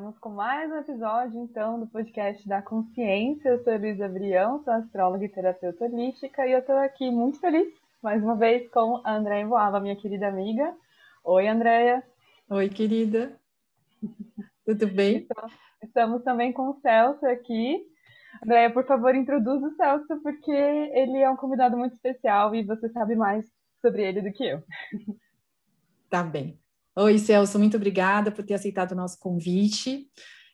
Estamos com mais um episódio, então, do podcast da Consciência. Eu sou Luísa Brião, sou astróloga e terapeuta holística, e eu estou aqui muito feliz, mais uma vez, com a Andréia Voava, minha querida amiga. Oi, Andréia. Oi, querida. Tudo bem? Então, estamos também com o Celso aqui. Andréia, por favor, introduza o Celso, porque ele é um convidado muito especial e você sabe mais sobre ele do que eu. Tá bem. Oi, Celso, muito obrigada por ter aceitado o nosso convite.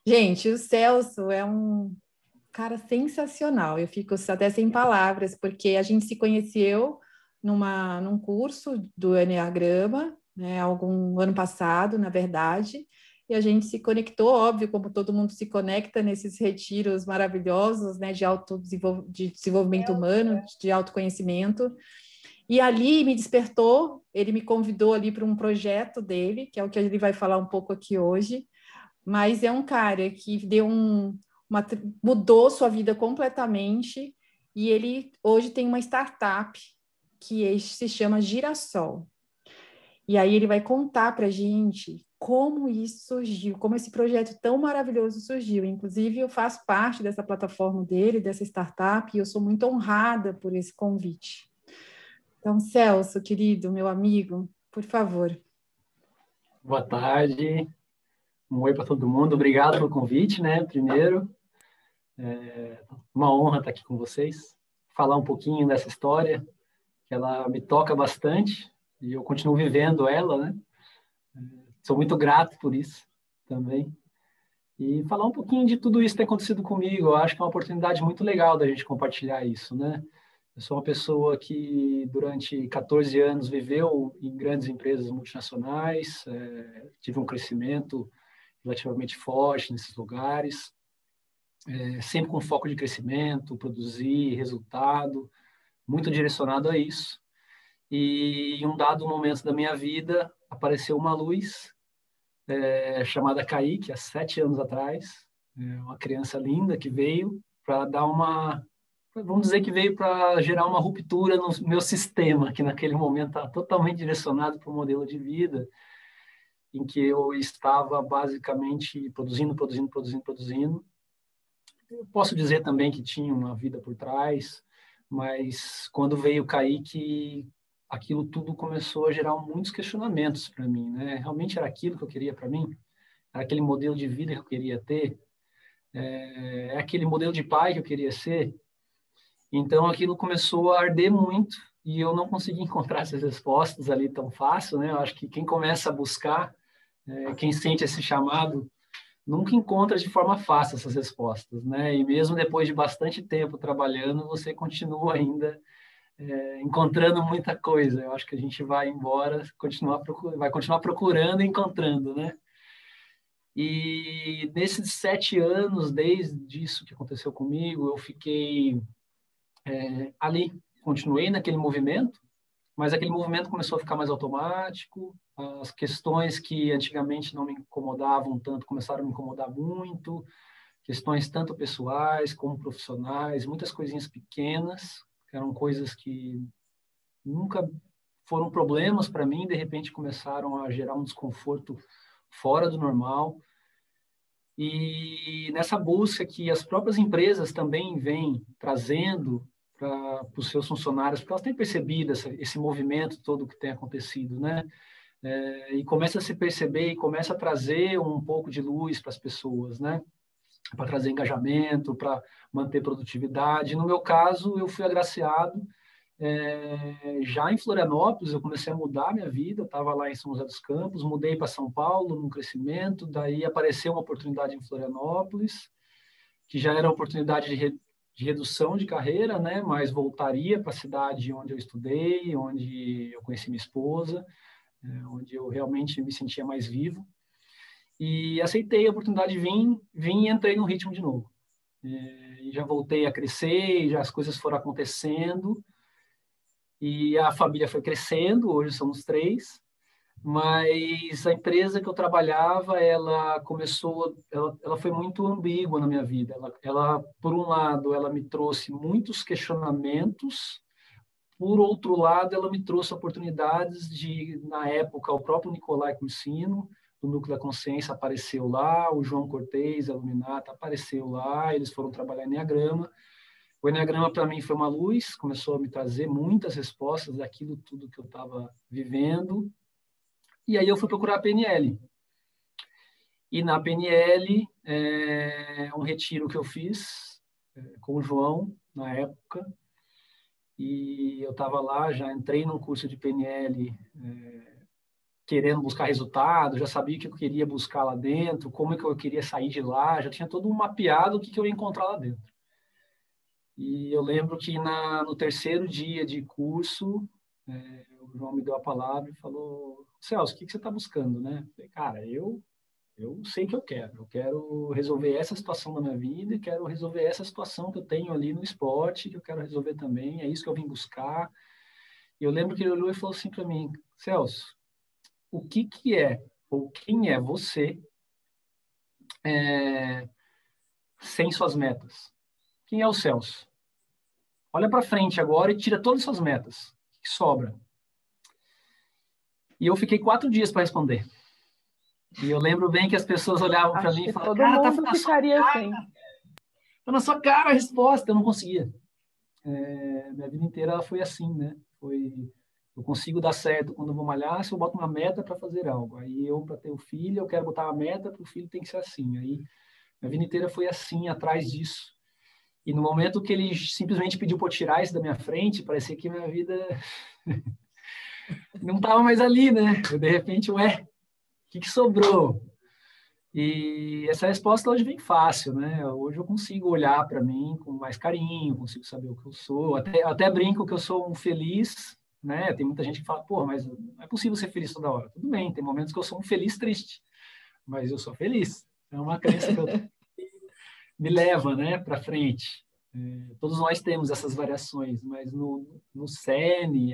Gente, o Celso é um cara sensacional. Eu fico até sem palavras, porque a gente se conheceu numa, num curso do Enneagrama, né, algum ano passado, na verdade, e a gente se conectou, óbvio, como todo mundo se conecta nesses retiros maravilhosos, né, de, de desenvolvimento humano, de autoconhecimento. E ali me despertou, ele me convidou ali para um projeto dele, que é o que ele vai falar um pouco aqui hoje. Mas é um cara que deu um, uma, mudou sua vida completamente e ele hoje tem uma startup que se chama Girassol. E aí ele vai contar para a gente como isso surgiu, como esse projeto tão maravilhoso surgiu. Inclusive, eu faço parte dessa plataforma dele, dessa startup, e eu sou muito honrada por esse convite. Então, Celso, querido, meu amigo, por favor. Boa tarde. Um oi para todo mundo. Obrigado pelo convite, né? Primeiro, é uma honra estar aqui com vocês, falar um pouquinho dessa história, que ela me toca bastante e eu continuo vivendo ela, né? Sou muito grato por isso também. E falar um pouquinho de tudo isso que tem acontecido comigo. Eu acho que é uma oportunidade muito legal da gente compartilhar isso, né? Eu sou uma pessoa que durante 14 anos viveu em grandes empresas multinacionais, é, tive um crescimento relativamente forte nesses lugares, é, sempre com foco de crescimento, produzir resultado, muito direcionado a isso. E em um dado momento da minha vida apareceu uma luz é, chamada Kaique, há sete anos atrás, uma criança linda que veio para dar uma vamos dizer que veio para gerar uma ruptura no meu sistema, que naquele momento estava totalmente direcionado para o modelo de vida, em que eu estava basicamente produzindo, produzindo, produzindo, produzindo. Eu posso dizer também que tinha uma vida por trás, mas quando veio cair que aquilo tudo começou a gerar muitos questionamentos para mim, né? Realmente era aquilo que eu queria para mim? Era aquele modelo de vida que eu queria ter? É, é aquele modelo de pai que eu queria ser? Então aquilo começou a arder muito e eu não consegui encontrar essas respostas ali tão fácil, né? Eu acho que quem começa a buscar, é, quem sente esse chamado, nunca encontra de forma fácil essas respostas, né? E mesmo depois de bastante tempo trabalhando, você continua ainda é, encontrando muita coisa. Eu acho que a gente vai embora, continuar vai continuar procurando e encontrando, né? E nesses sete anos, desde isso que aconteceu comigo, eu fiquei é, ali continuei naquele movimento, mas aquele movimento começou a ficar mais automático, as questões que antigamente não me incomodavam tanto começaram a me incomodar muito, questões tanto pessoais como profissionais, muitas coisinhas pequenas, que eram coisas que nunca foram problemas para mim, de repente começaram a gerar um desconforto fora do normal. E nessa busca que as próprias empresas também vêm trazendo para os seus funcionários, porque elas têm percebido essa, esse movimento todo que tem acontecido, né? É, e começa a se perceber e começa a trazer um pouco de luz para as pessoas, né? Para trazer engajamento, para manter produtividade. No meu caso, eu fui agraciado é, já em Florianópolis, eu comecei a mudar minha vida. Estava lá em São José dos Campos, mudei para São Paulo num crescimento. Daí apareceu uma oportunidade em Florianópolis, que já era uma oportunidade de, de redução de carreira, né? Mas voltaria para a cidade onde eu estudei, onde eu conheci minha esposa, é, onde eu realmente me sentia mais vivo. E aceitei a oportunidade de vir, vim e entrei no ritmo de novo. É, e já voltei a crescer, já as coisas foram acontecendo e a família foi crescendo. Hoje somos três mas a empresa que eu trabalhava, ela começou, ela, ela foi muito ambígua na minha vida. Ela, ela, por um lado, ela me trouxe muitos questionamentos, por outro lado, ela me trouxe oportunidades de, na época, o próprio Nicolai Cursino, do Núcleo da Consciência apareceu lá, o João Cortez, a apareceu lá, eles foram trabalhar Enneagrama. O Enneagrama, para mim, foi uma luz, começou a me trazer muitas respostas daquilo tudo que eu estava vivendo. E aí eu fui procurar a PNL. E na PNL, é, um retiro que eu fiz é, com o João, na época, e eu estava lá, já entrei num curso de PNL, é, querendo buscar resultado, já sabia o que eu queria buscar lá dentro, como é que eu queria sair de lá, já tinha todo um mapeado o que, que eu ia encontrar lá dentro. E eu lembro que na, no terceiro dia de curso, é, o João me deu a palavra e falou: Celso, o que, que você está buscando, né? Falei, cara, eu eu sei que eu quero. Eu quero resolver essa situação da minha vida e quero resolver essa situação que eu tenho ali no esporte, que eu quero resolver também. É isso que eu vim buscar. E eu lembro que ele olhou e falou assim para mim: Celso, o que, que é, ou quem é você é, sem suas metas? Quem é o Celso? Olha para frente agora e tira todas as suas metas. O que sobra? E eu fiquei quatro dias para responder. E eu lembro bem que as pessoas olhavam para mim e falavam, cara, tá mundo tá ficaria assim. Tá na sua cara a resposta, eu não conseguia. É, minha vida inteira foi assim, né? Foi eu consigo dar certo quando eu vou malhar se eu boto uma meta para fazer algo. Aí eu para ter o filho, eu quero botar uma meta para o filho tem que ser assim. Aí minha vida inteira foi assim, atrás disso. E no momento que ele simplesmente pediu para tirar isso da minha frente, parecia que minha vida não estava mais ali, né? Eu, de repente, ué, o que, que sobrou? E essa resposta hoje vem fácil, né? Hoje eu consigo olhar para mim com mais carinho, consigo saber o que eu sou. Até, até brinco que eu sou um feliz, né? Tem muita gente que fala, pô, mas não é possível ser feliz toda hora. Tudo bem, tem momentos que eu sou um feliz triste, mas eu sou feliz. É uma crença que eu me leva, né, para frente. Todos nós temos essas variações, mas no, no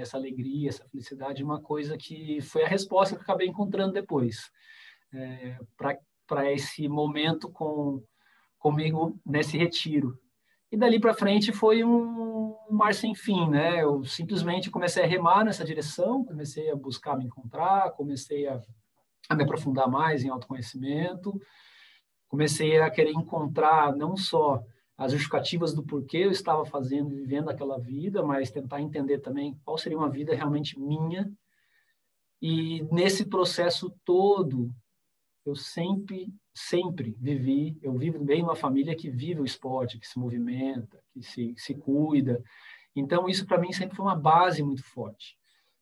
essa alegria, essa felicidade é uma coisa que foi a resposta que eu acabei encontrando depois. É, para esse momento com comigo nesse retiro. E dali para frente foi um mar sem fim, né? Eu simplesmente comecei a remar nessa direção, comecei a buscar me encontrar, comecei a, a me aprofundar mais em autoconhecimento, comecei a querer encontrar não só as justificativas do porquê eu estava fazendo e vivendo aquela vida, mas tentar entender também qual seria uma vida realmente minha. E nesse processo todo, eu sempre, sempre vivi, eu vivo bem numa família que vive o esporte, que se movimenta, que se, se cuida. Então, isso para mim sempre foi uma base muito forte.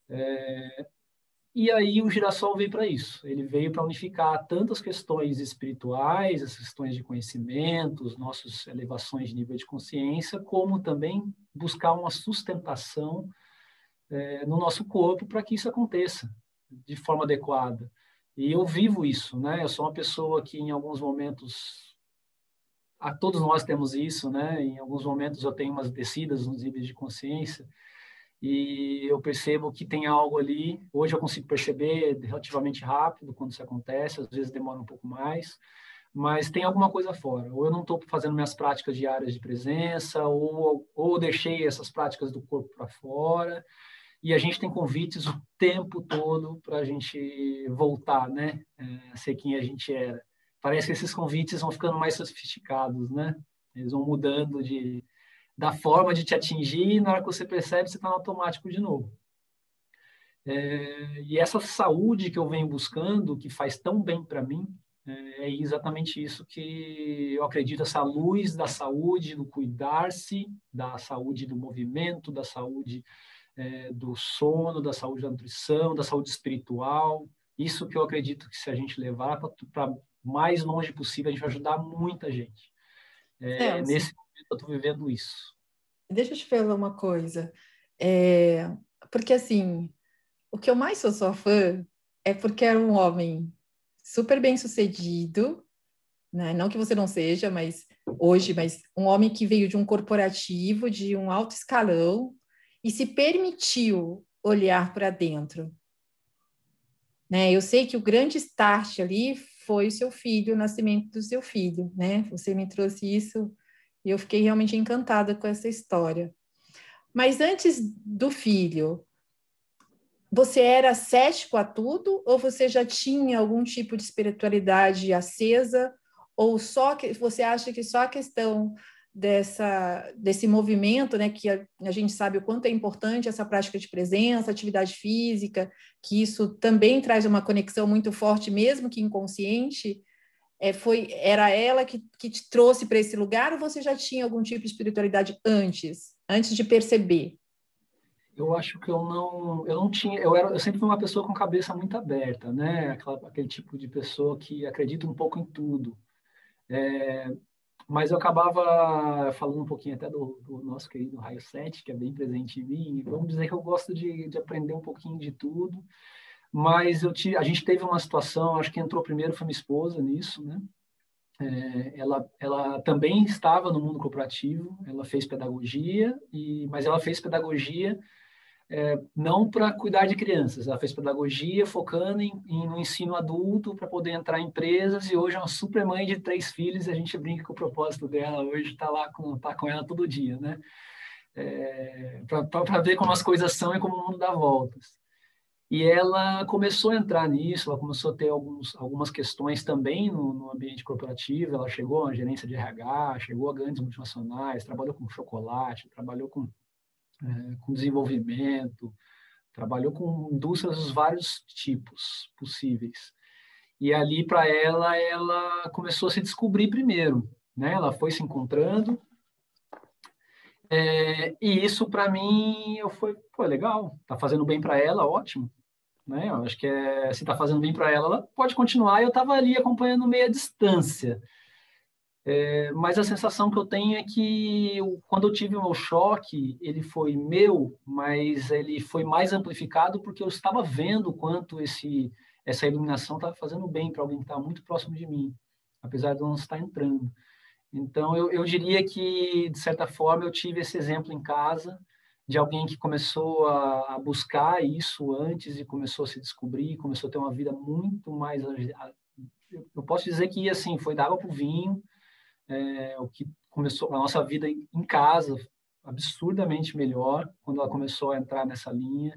É, e aí o girassol veio para isso. Ele veio para unificar tantas questões espirituais, as questões de conhecimento, as nossas elevações de nível de consciência, como também buscar uma sustentação é, no nosso corpo para que isso aconteça de forma adequada. E eu vivo isso, né? Eu sou uma pessoa que em alguns momentos a todos nós temos isso, né? Em alguns momentos eu tenho umas descidas nos níveis de consciência e eu percebo que tem algo ali. Hoje eu consigo perceber relativamente rápido quando isso acontece, às vezes demora um pouco mais, mas tem alguma coisa fora. Ou eu não estou fazendo minhas práticas diárias de presença, ou, ou deixei essas práticas do corpo para fora. E a gente tem convites o tempo todo para a gente voltar, né? É, ser quem a gente era. Parece que esses convites vão ficando mais sofisticados, né? Eles vão mudando de, da forma de te atingir e na hora que você percebe, você está no automático de novo. É, e essa saúde que eu venho buscando, que faz tão bem para mim, é, é exatamente isso que eu acredito, essa luz da saúde, do cuidar-se, da saúde do movimento, da saúde é, do sono, da saúde da nutrição, da saúde espiritual. Isso que eu acredito que se a gente levar para mais longe possível, a gente vai ajudar muita gente. É, nesse eu estou vivendo isso. Deixa eu te falar uma coisa. É, porque, assim, o que eu mais sou sua fã é porque era um homem super bem sucedido, né? não que você não seja, mas hoje, mas um homem que veio de um corporativo, de um alto escalão, e se permitiu olhar para dentro. Né? Eu sei que o grande start ali foi o seu filho, o nascimento do seu filho, né? Você me trouxe isso e eu fiquei realmente encantada com essa história. Mas antes do filho, você era cético a tudo ou você já tinha algum tipo de espiritualidade acesa ou só que você acha que só a questão dessa desse movimento, né, que a, a, gente sabe o quanto é importante essa prática de presença, atividade física, que isso também traz uma conexão muito forte, mesmo que inconsciente, é, foi era ela que, que te trouxe para esse lugar ou você já tinha algum tipo de espiritualidade antes, antes de perceber? Eu acho que eu não, eu não tinha, eu era, eu sempre fui uma pessoa com cabeça muito aberta, né? Aquela, aquele tipo de pessoa que acredita um pouco em tudo. É, mas eu acabava falando um pouquinho até do, do, nosso querido Raio 7, que é bem presente em mim. Vamos dizer que eu gosto de, de aprender um pouquinho de tudo. Mas eu a gente teve uma situação, acho que entrou primeiro foi minha esposa nisso, né? É, ela, ela também estava no mundo corporativo, ela fez pedagogia, e, mas ela fez pedagogia é, não para cuidar de crianças, ela fez pedagogia focando em, em no ensino adulto para poder entrar em empresas e hoje é uma super mãe de três filhos e a gente brinca com o propósito dela hoje está lá com tá com ela todo dia, né? É, para ver como as coisas são e como o mundo dá voltas. E ela começou a entrar nisso, ela começou a ter alguns, algumas questões também no, no ambiente corporativo. Ela chegou à gerência de RH, chegou a grandes multinacionais, trabalhou com chocolate, trabalhou com é, com desenvolvimento, trabalhou com indústrias dos vários tipos possíveis. E ali, para ela, ela começou a se descobrir primeiro. Né? Ela foi se encontrando. É, e isso, para mim, eu foi, pô, legal. Tá fazendo bem para ela, ótimo. Né? Eu acho que é, se está fazendo bem para ela, ela pode continuar. Eu estava ali acompanhando meia distância. É, mas a sensação que eu tenho é que eu, quando eu tive o meu choque, ele foi meu, mas ele foi mais amplificado porque eu estava vendo quanto esse essa iluminação estava fazendo bem para alguém que estava muito próximo de mim, apesar de não estar entrando. Então, eu, eu diria que, de certa forma, eu tive esse exemplo em casa de alguém que começou a, buscar isso antes e começou a se descobrir, começou a ter uma vida muito mais... Eu posso dizer que, assim, foi da água para o vinho, é, o que começou a nossa vida em casa absurdamente melhor quando ela começou a entrar nessa linha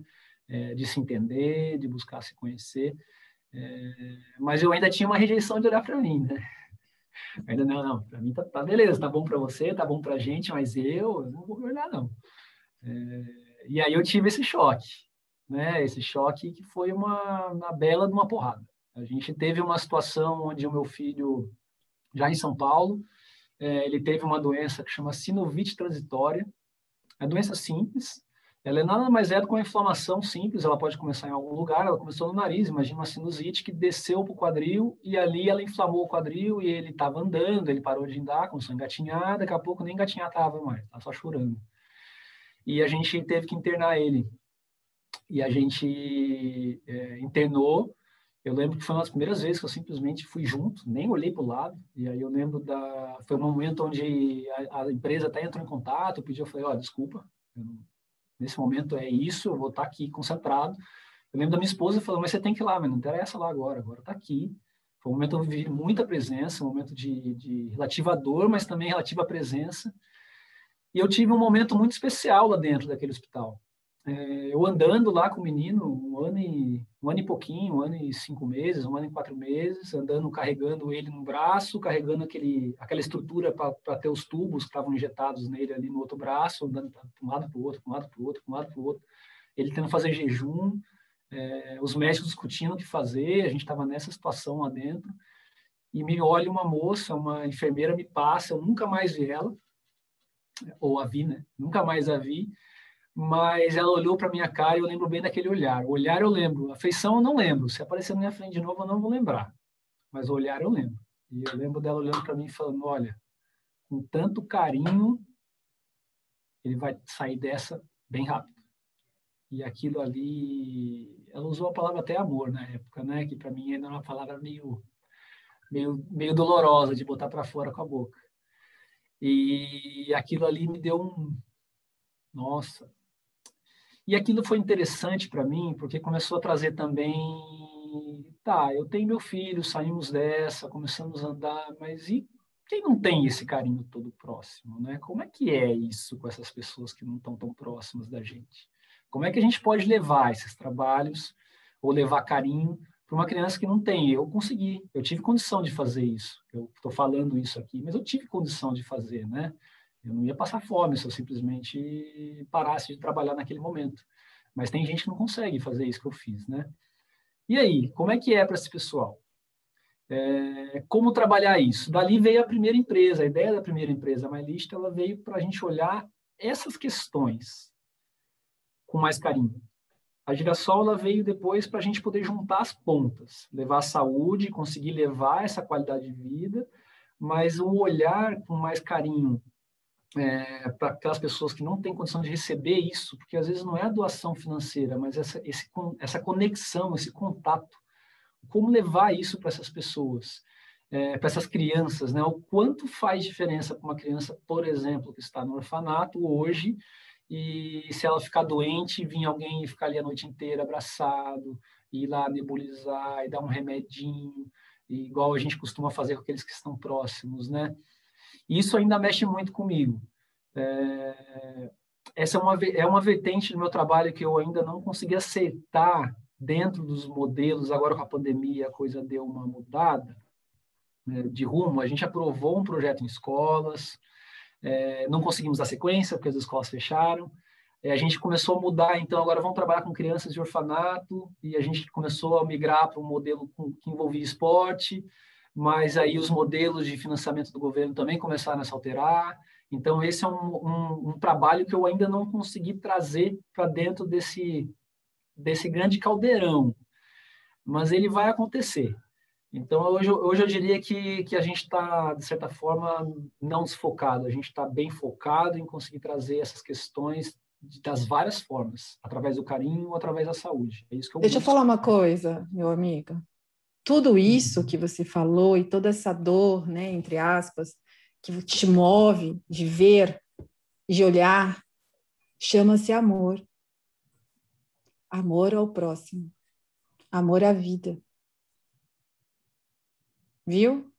é, de se entender, de buscar se conhecer. É, mas eu ainda tinha uma rejeição de olhar para mim, né? Ainda não, não, para mim tá, tá, beleza, tá bom para você, tá bom para gente, mas eu, eu, não vou olhar não. É, e aí eu tive esse choque, né? Esse choque que foi uma, uma bela de uma porrada. A gente teve uma situação onde o meu filho, já em São Paulo, é, ele teve uma doença que chama sinovite transitória. É doença simples. Ela é nada mais é do que uma inflamação simples. Ela pode começar em algum lugar. Ela começou no nariz. Imagina uma sinusite que desceu para o quadril e ali ela inflamou o quadril e ele estava andando. Ele parou de andar, começou a engatinhar. Daqui a pouco nem engatinhar estava mais. Estava só chorando. E a gente teve que internar ele. E a gente é, internou eu lembro que foi uma das primeiras vezes que eu simplesmente fui junto, nem olhei para o lado. E aí eu lembro da. Foi um momento onde a, a empresa até entrou em contato, eu pedi, eu falei: Ó, oh, desculpa, nesse momento é isso, eu vou estar aqui concentrado. Eu lembro da minha esposa falando: Mas você tem que ir lá, mas não interessa lá agora, agora está aqui. Foi um momento onde eu vivi muita presença, um momento de, de relativa dor, mas também relativa presença. E eu tive um momento muito especial lá dentro daquele hospital. É, eu andando lá com o menino, um ano, e, um ano e pouquinho, um ano e cinco meses, um ano e quatro meses, andando, carregando ele no braço, carregando aquele, aquela estrutura para ter os tubos que estavam injetados nele ali no outro braço, andando para um lado para o outro, para um lado para o outro, para um lado para o outro. Ele tendo fazer jejum, é, os médicos discutindo o que fazer, a gente estava nessa situação lá dentro, e me olha uma moça, uma enfermeira me passa, eu nunca mais vi ela, ou a vi, né? Nunca mais a vi, mas ela olhou para minha cara e eu lembro bem daquele olhar. O olhar eu lembro, a feição eu não lembro. Se aparecer na minha frente de novo, eu não vou lembrar. Mas o olhar eu lembro. E eu lembro dela olhando para mim e falando: Olha, com tanto carinho, ele vai sair dessa bem rápido. E aquilo ali, ela usou a palavra até amor na época, né? Que para mim ainda é uma palavra meio, meio, meio dolorosa de botar para fora com a boca. E aquilo ali me deu um, nossa, e aquilo foi interessante para mim, porque começou a trazer também. Tá, eu tenho meu filho, saímos dessa, começamos a andar, mas e quem não tem esse carinho todo próximo, né? Como é que é isso com essas pessoas que não estão tão próximas da gente? Como é que a gente pode levar esses trabalhos ou levar carinho para uma criança que não tem? Eu consegui, eu tive condição de fazer isso. Eu estou falando isso aqui, mas eu tive condição de fazer, né? Eu não ia passar fome se eu simplesmente parasse de trabalhar naquele momento. Mas tem gente que não consegue fazer isso que eu fiz, né? E aí, como é que é para esse pessoal? É, como trabalhar isso? Dali veio a primeira empresa, a ideia da primeira empresa, a MyList, ela veio para a gente olhar essas questões com mais carinho. A Girassol ela veio depois para a gente poder juntar as pontas, levar a saúde, conseguir levar essa qualidade de vida, mas um olhar com mais carinho é, para aquelas pessoas que não têm condição de receber isso, porque às vezes não é a doação financeira, mas essa, esse, essa conexão, esse contato. Como levar isso para essas pessoas, é, para essas crianças, né? O quanto faz diferença para uma criança, por exemplo, que está no orfanato hoje, e se ela ficar doente, vir alguém e ficar ali a noite inteira abraçado, ir lá nebulizar e dar um remedinho, igual a gente costuma fazer com aqueles que estão próximos, né? Isso ainda mexe muito comigo. É, essa é uma, é uma vertente do meu trabalho que eu ainda não consegui aceitar dentro dos modelos. Agora, com a pandemia, a coisa deu uma mudada né, de rumo. A gente aprovou um projeto em escolas, é, não conseguimos dar sequência, porque as escolas fecharam. É, a gente começou a mudar, então agora vamos trabalhar com crianças de orfanato, e a gente começou a migrar para um modelo com, que envolvia esporte, mas aí os modelos de financiamento do governo também começaram a se alterar. Então, esse é um, um, um trabalho que eu ainda não consegui trazer para dentro desse, desse grande caldeirão, mas ele vai acontecer. Então, hoje, hoje eu diria que, que a gente está, de certa forma, não desfocado, a gente está bem focado em conseguir trazer essas questões das várias formas, através do carinho ou através da saúde. É isso que eu Deixa eu falar uma coisa, meu amigo tudo isso que você falou e toda essa dor, né, entre aspas, que te move de ver, de olhar, chama-se amor. Amor ao próximo. Amor à vida. Viu?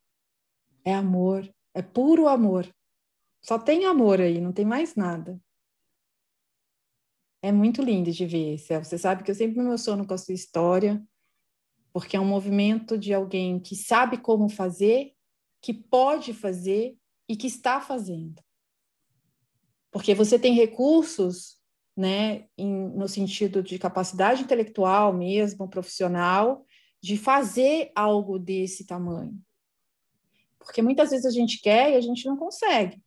É amor, é puro amor. Só tem amor aí, não tem mais nada. É muito lindo de ver, Céu. Você sabe que eu sempre me emociono com a sua história porque é um movimento de alguém que sabe como fazer, que pode fazer e que está fazendo. Porque você tem recursos, né, em, no sentido de capacidade intelectual mesmo, profissional, de fazer algo desse tamanho. Porque muitas vezes a gente quer e a gente não consegue.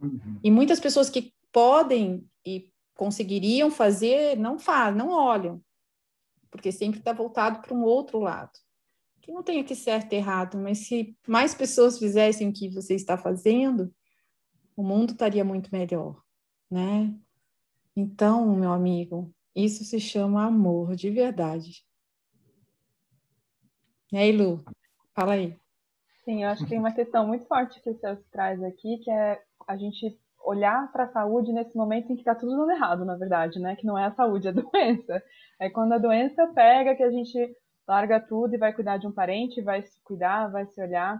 Uhum. E muitas pessoas que podem e conseguiriam fazer não fazem, não olham porque sempre está voltado para um outro lado. Que não tem aqui certo e errado, mas se mais pessoas fizessem o que você está fazendo, o mundo estaria muito melhor, né? Então, meu amigo, isso se chama amor de verdade. E aí, Lu? Fala aí. Sim, eu acho que tem uma questão muito forte que o Celso traz aqui, que é a gente olhar para a saúde nesse momento em que está tudo dando errado, na verdade, né? Que não é a saúde, é a doença. É quando a doença pega que a gente larga tudo e vai cuidar de um parente, vai se cuidar, vai se olhar.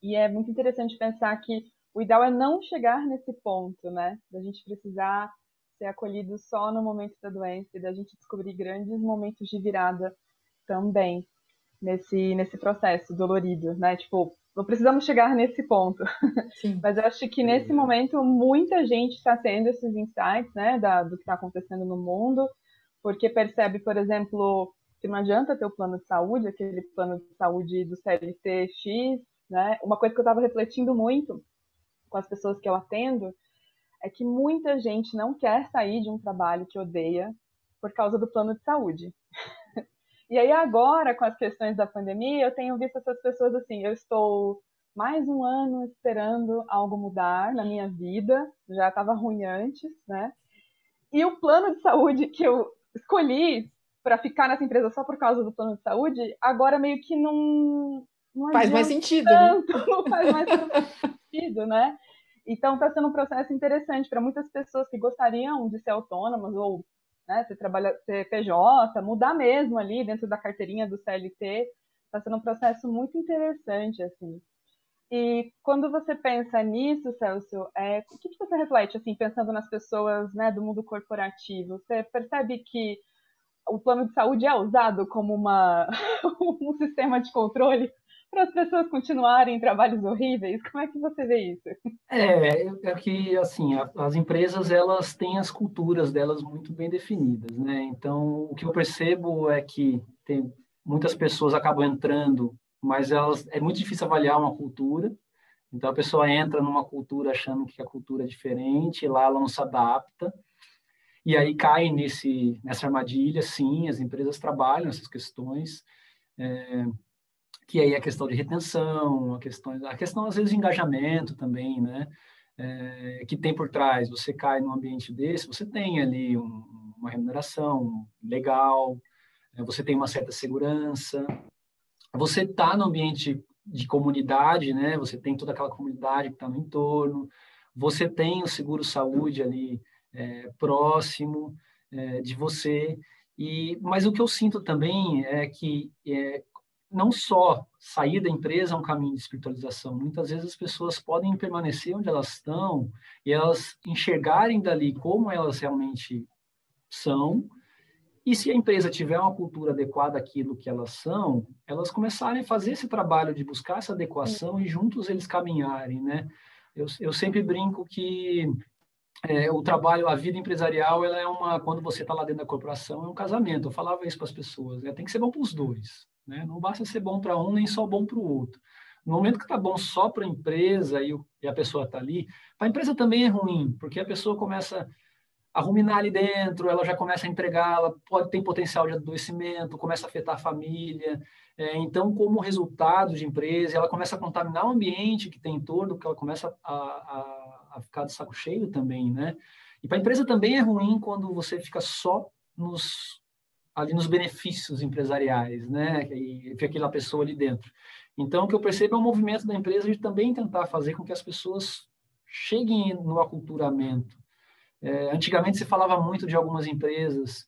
E é muito interessante pensar que o ideal é não chegar nesse ponto, né? Da gente precisar ser acolhido só no momento da doença e da gente descobrir grandes momentos de virada também nesse nesse processo dolorido, né? Tipo, não precisamos chegar nesse ponto. Sim. Mas eu acho que nesse momento muita gente está tendo esses insights, né, da, do que está acontecendo no mundo, porque percebe, por exemplo, que não adianta ter o plano de saúde, aquele plano de saúde do CLT-X, né? Uma coisa que eu estava refletindo muito com as pessoas que eu atendo é que muita gente não quer sair de um trabalho que odeia por causa do plano de saúde. E aí agora, com as questões da pandemia, eu tenho visto essas pessoas assim, eu estou mais um ano esperando algo mudar na minha vida, já estava ruim antes, né? E o plano de saúde que eu escolhi para ficar nessa empresa só por causa do plano de saúde, agora meio que não, não faz mais sentido, né? tanto, né? não faz mais sentido, né? Então está sendo um processo interessante para muitas pessoas que gostariam de ser autônomas ou né, você trabalha ser PJ, mudar mesmo ali dentro da carteirinha do CLT, está sendo um processo muito interessante, assim. E quando você pensa nisso, Celso, é, o que, que você reflete, assim, pensando nas pessoas né, do mundo corporativo? Você percebe que o plano de saúde é usado como uma, um sistema de controle para as pessoas continuarem em trabalhos horríveis? Como é que você vê isso? É, é que assim as empresas elas têm as culturas delas muito bem definidas, né? Então o que eu percebo é que tem muitas pessoas acabam entrando, mas elas é muito difícil avaliar uma cultura. Então a pessoa entra numa cultura achando que a cultura é diferente, lá ela não se adapta. E aí cai nesse, nessa armadilha, sim, as empresas trabalham essas questões, é, que aí é a questão de retenção, a questão, a questão às vezes de engajamento também, né? É, que tem por trás, você cai num ambiente desse, você tem ali um, uma remuneração legal, é, você tem uma certa segurança, você está no ambiente de comunidade, né? Você tem toda aquela comunidade que está no entorno, você tem o seguro saúde ali é, próximo é, de você. E, mas o que eu sinto também é que é, não só sair da empresa é um caminho de espiritualização, muitas vezes as pessoas podem permanecer onde elas estão e elas enxergarem dali como elas realmente são. E se a empresa tiver uma cultura adequada àquilo que elas são, elas começarem a fazer esse trabalho de buscar essa adequação e juntos eles caminharem, né? Eu, eu sempre brinco que é, o trabalho, a vida empresarial, ela é uma, quando você está lá dentro da corporação, é um casamento. Eu falava isso para as pessoas, né? tem que ser bom para os dois. Né? Não basta ser bom para um, nem só bom para o outro. No momento que está bom só para a empresa e, o, e a pessoa está ali, para a empresa também é ruim, porque a pessoa começa a ruminar ali dentro, ela já começa a entregar, ela pode ter potencial de adoecimento, começa a afetar a família. É, então, como resultado de empresa, ela começa a contaminar o ambiente que tem em torno, porque ela começa a, a, a ficar de saco cheio também, né? E para a empresa também é ruim quando você fica só nos ali nos benefícios empresariais, né? E aquela pessoa ali dentro. Então, o que eu percebo é um movimento da empresa de também tentar fazer com que as pessoas cheguem no aculturamento, é, antigamente se falava muito de algumas empresas,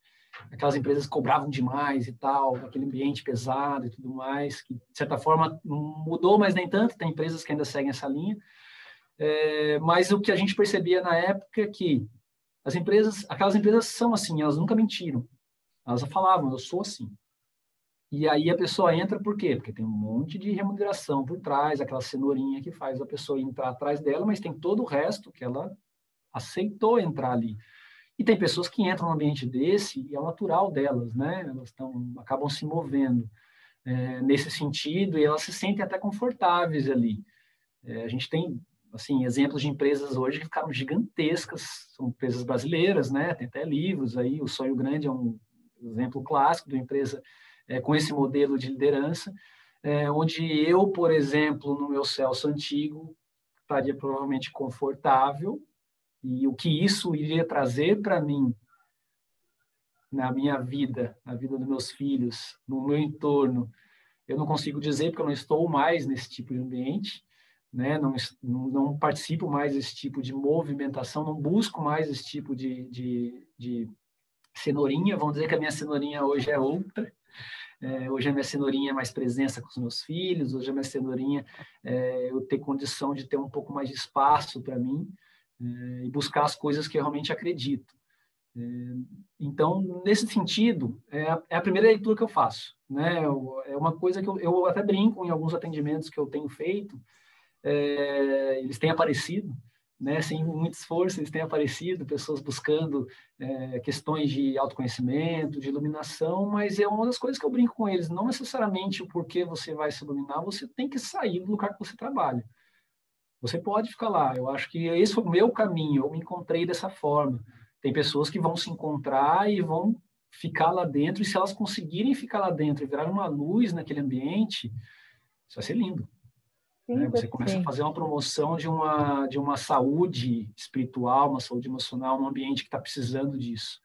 aquelas empresas cobravam demais e tal, aquele ambiente pesado e tudo mais, que de certa forma mudou, mas nem tanto, tem empresas que ainda seguem essa linha. É, mas o que a gente percebia na época é que as empresas, aquelas empresas são assim, elas nunca mentiram. Elas falavam, eu sou assim. E aí a pessoa entra por quê? Porque tem um monte de remuneração por trás, aquela cenourinha que faz a pessoa entrar atrás dela, mas tem todo o resto que ela aceitou entrar ali. E tem pessoas que entram num ambiente desse e é o natural delas, né? Elas estão, acabam se movendo é, nesse sentido e elas se sentem até confortáveis ali. É, a gente tem, assim, exemplos de empresas hoje que ficaram gigantescas, são empresas brasileiras, né? Tem até livros aí, o Sonho Grande é um exemplo clássico de uma empresa é, com esse modelo de liderança, é, onde eu, por exemplo, no meu Celso antigo, estaria provavelmente confortável, e o que isso iria trazer para mim na minha vida, na vida dos meus filhos, no meu entorno, eu não consigo dizer porque eu não estou mais nesse tipo de ambiente, né? Não, não participo mais desse tipo de movimentação, não busco mais esse tipo de, de, de cenourinha. Vamos dizer que a minha cenourinha hoje é outra. É, hoje a minha cenourinha é mais presença com os meus filhos. Hoje a minha cenourinha é eu ter condição de ter um pouco mais de espaço para mim é, e buscar as coisas que eu realmente acredito. É, então, nesse sentido, é a, é a, primeira leitura que eu faço. Né? é uma coisa que eu, eu, até brinco em alguns atendimentos que eu tenho feito, é, eles têm aparecido, né, sem muito esforço, eles têm aparecido, pessoas buscando é, questões de autoconhecimento, de iluminação, mas é uma das coisas que eu brinco com eles, não necessariamente o porquê você vai se iluminar, você tem que sair do lugar que você trabalha. Você pode ficar lá. Eu acho que esse foi o meu caminho. Eu me encontrei dessa forma. Tem pessoas que vão se encontrar e vão ficar lá dentro. E se elas conseguirem ficar lá dentro e virar uma luz naquele ambiente, isso vai ser lindo. Sim, né? Você começa sim. a fazer uma promoção de uma, de uma saúde espiritual, uma saúde emocional, num ambiente que está precisando disso.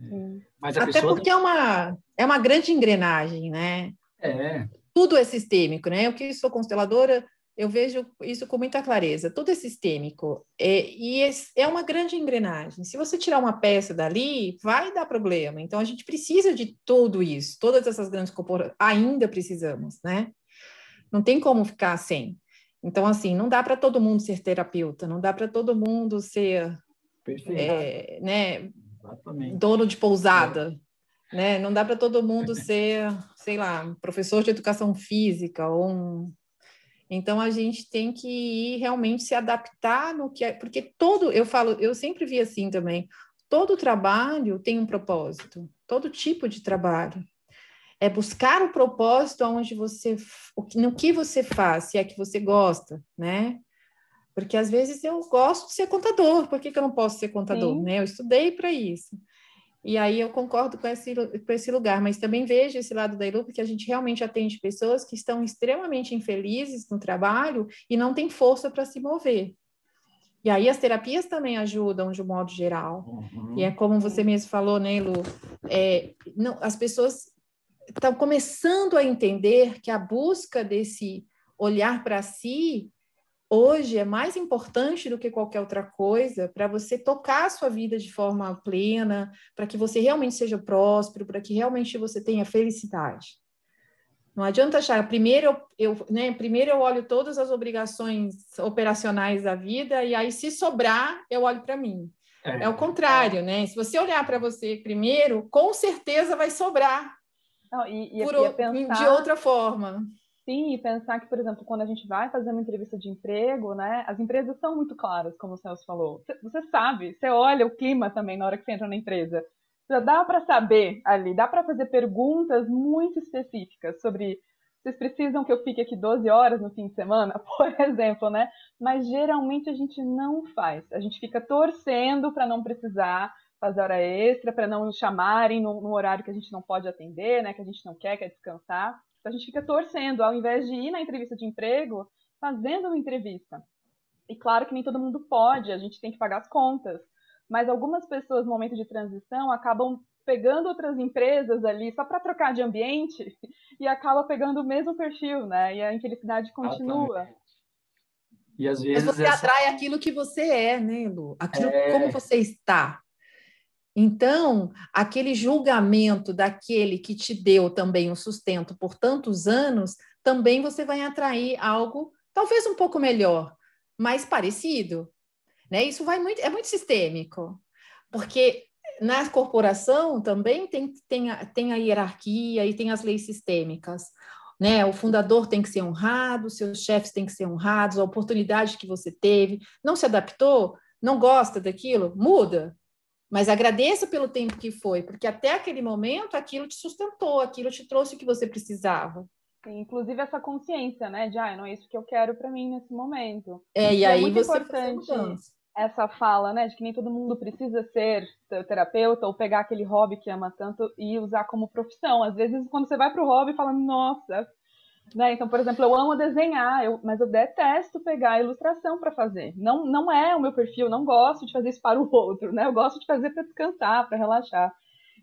É. Mas Até porque tem... é, uma, é uma grande engrenagem, né? É. Tudo é sistêmico, né? Eu que sou consteladora, eu vejo isso com muita clareza. Tudo é sistêmico é, e é uma grande engrenagem. Se você tirar uma peça dali, vai dar problema. Então, a gente precisa de tudo isso. Todas essas grandes corporações, ainda precisamos, né? Não tem como ficar sem. Então, assim, não dá para todo mundo ser terapeuta, não dá para todo mundo ser é, né, dono de pousada, é. né? Não dá para todo mundo ser, sei lá, professor de educação física ou um... Então a gente tem que ir realmente se adaptar no que é, porque todo, eu falo, eu sempre vi assim também, todo trabalho tem um propósito, todo tipo de trabalho é buscar o propósito onde você, no que você faz, se é que você gosta, né? Porque às vezes eu gosto de ser contador, por que, que eu não posso ser contador? Né? Eu estudei para isso. E aí eu concordo com esse, com esse lugar, mas também vejo esse lado da Ilu, porque a gente realmente atende pessoas que estão extremamente infelizes no trabalho e não tem força para se mover. E aí as terapias também ajudam de um modo geral. Uhum. E é como você mesmo falou, né, Lu? É, não, as pessoas estão começando a entender que a busca desse olhar para si hoje é mais importante do que qualquer outra coisa para você tocar a sua vida de forma plena, para que você realmente seja próspero, para que realmente você tenha felicidade. Não adianta achar, primeiro eu, eu, né, primeiro eu olho todas as obrigações operacionais da vida e aí se sobrar, eu olho para mim. É. é o contrário, né? Se você olhar para você primeiro, com certeza vai sobrar não, e, e, por, e pensar, de outra forma. Sim, e pensar que, por exemplo, quando a gente vai fazer uma entrevista de emprego, né, as empresas são muito claras, como o Celso falou. Você sabe, você olha o clima também na hora que você entra na empresa. Já dá para saber ali, dá para fazer perguntas muito específicas sobre vocês precisam que eu fique aqui 12 horas no fim de semana, por exemplo, né? Mas geralmente a gente não faz. A gente fica torcendo para não precisar, fazer hora extra, para não chamarem no, no, horário que a gente não pode atender, né, que a gente não quer, quer descansar. Então a gente fica torcendo, ao invés de ir na entrevista de emprego, fazendo uma entrevista. E claro que nem todo mundo pode, a gente tem que pagar as contas. Mas algumas pessoas no momento de transição acabam pegando outras empresas ali só para trocar de ambiente e acaba pegando o mesmo perfil, né? E a infelicidade continua. E às vezes Mas você essa... atrai aquilo que você é, né, Lu? Aquilo é... como você está. Então, aquele julgamento daquele que te deu também o sustento por tantos anos, também você vai atrair algo talvez um pouco melhor, mais parecido. Né? Isso vai muito, é muito sistêmico, porque na corporação também tem, tem, a, tem a hierarquia e tem as leis sistêmicas. Né? O fundador tem que ser honrado, seus chefes têm que ser honrados, a oportunidade que você teve, não se adaptou, não gosta daquilo, muda, mas agradeça pelo tempo que foi, porque até aquele momento aquilo te sustentou, aquilo te trouxe o que você precisava. Inclusive essa consciência, né, de ah, não é isso que eu quero para mim nesse momento. É, e, e é aí é muito você importante essa fala, né, de que nem todo mundo precisa ser terapeuta ou pegar aquele hobby que ama tanto e usar como profissão. Às vezes, quando você vai para o hobby, fala, nossa, né? Então, por exemplo, eu amo desenhar, eu, mas eu detesto pegar a ilustração para fazer. Não, não é o meu perfil, não gosto de fazer isso para o outro, né? Eu gosto de fazer para descansar, para relaxar.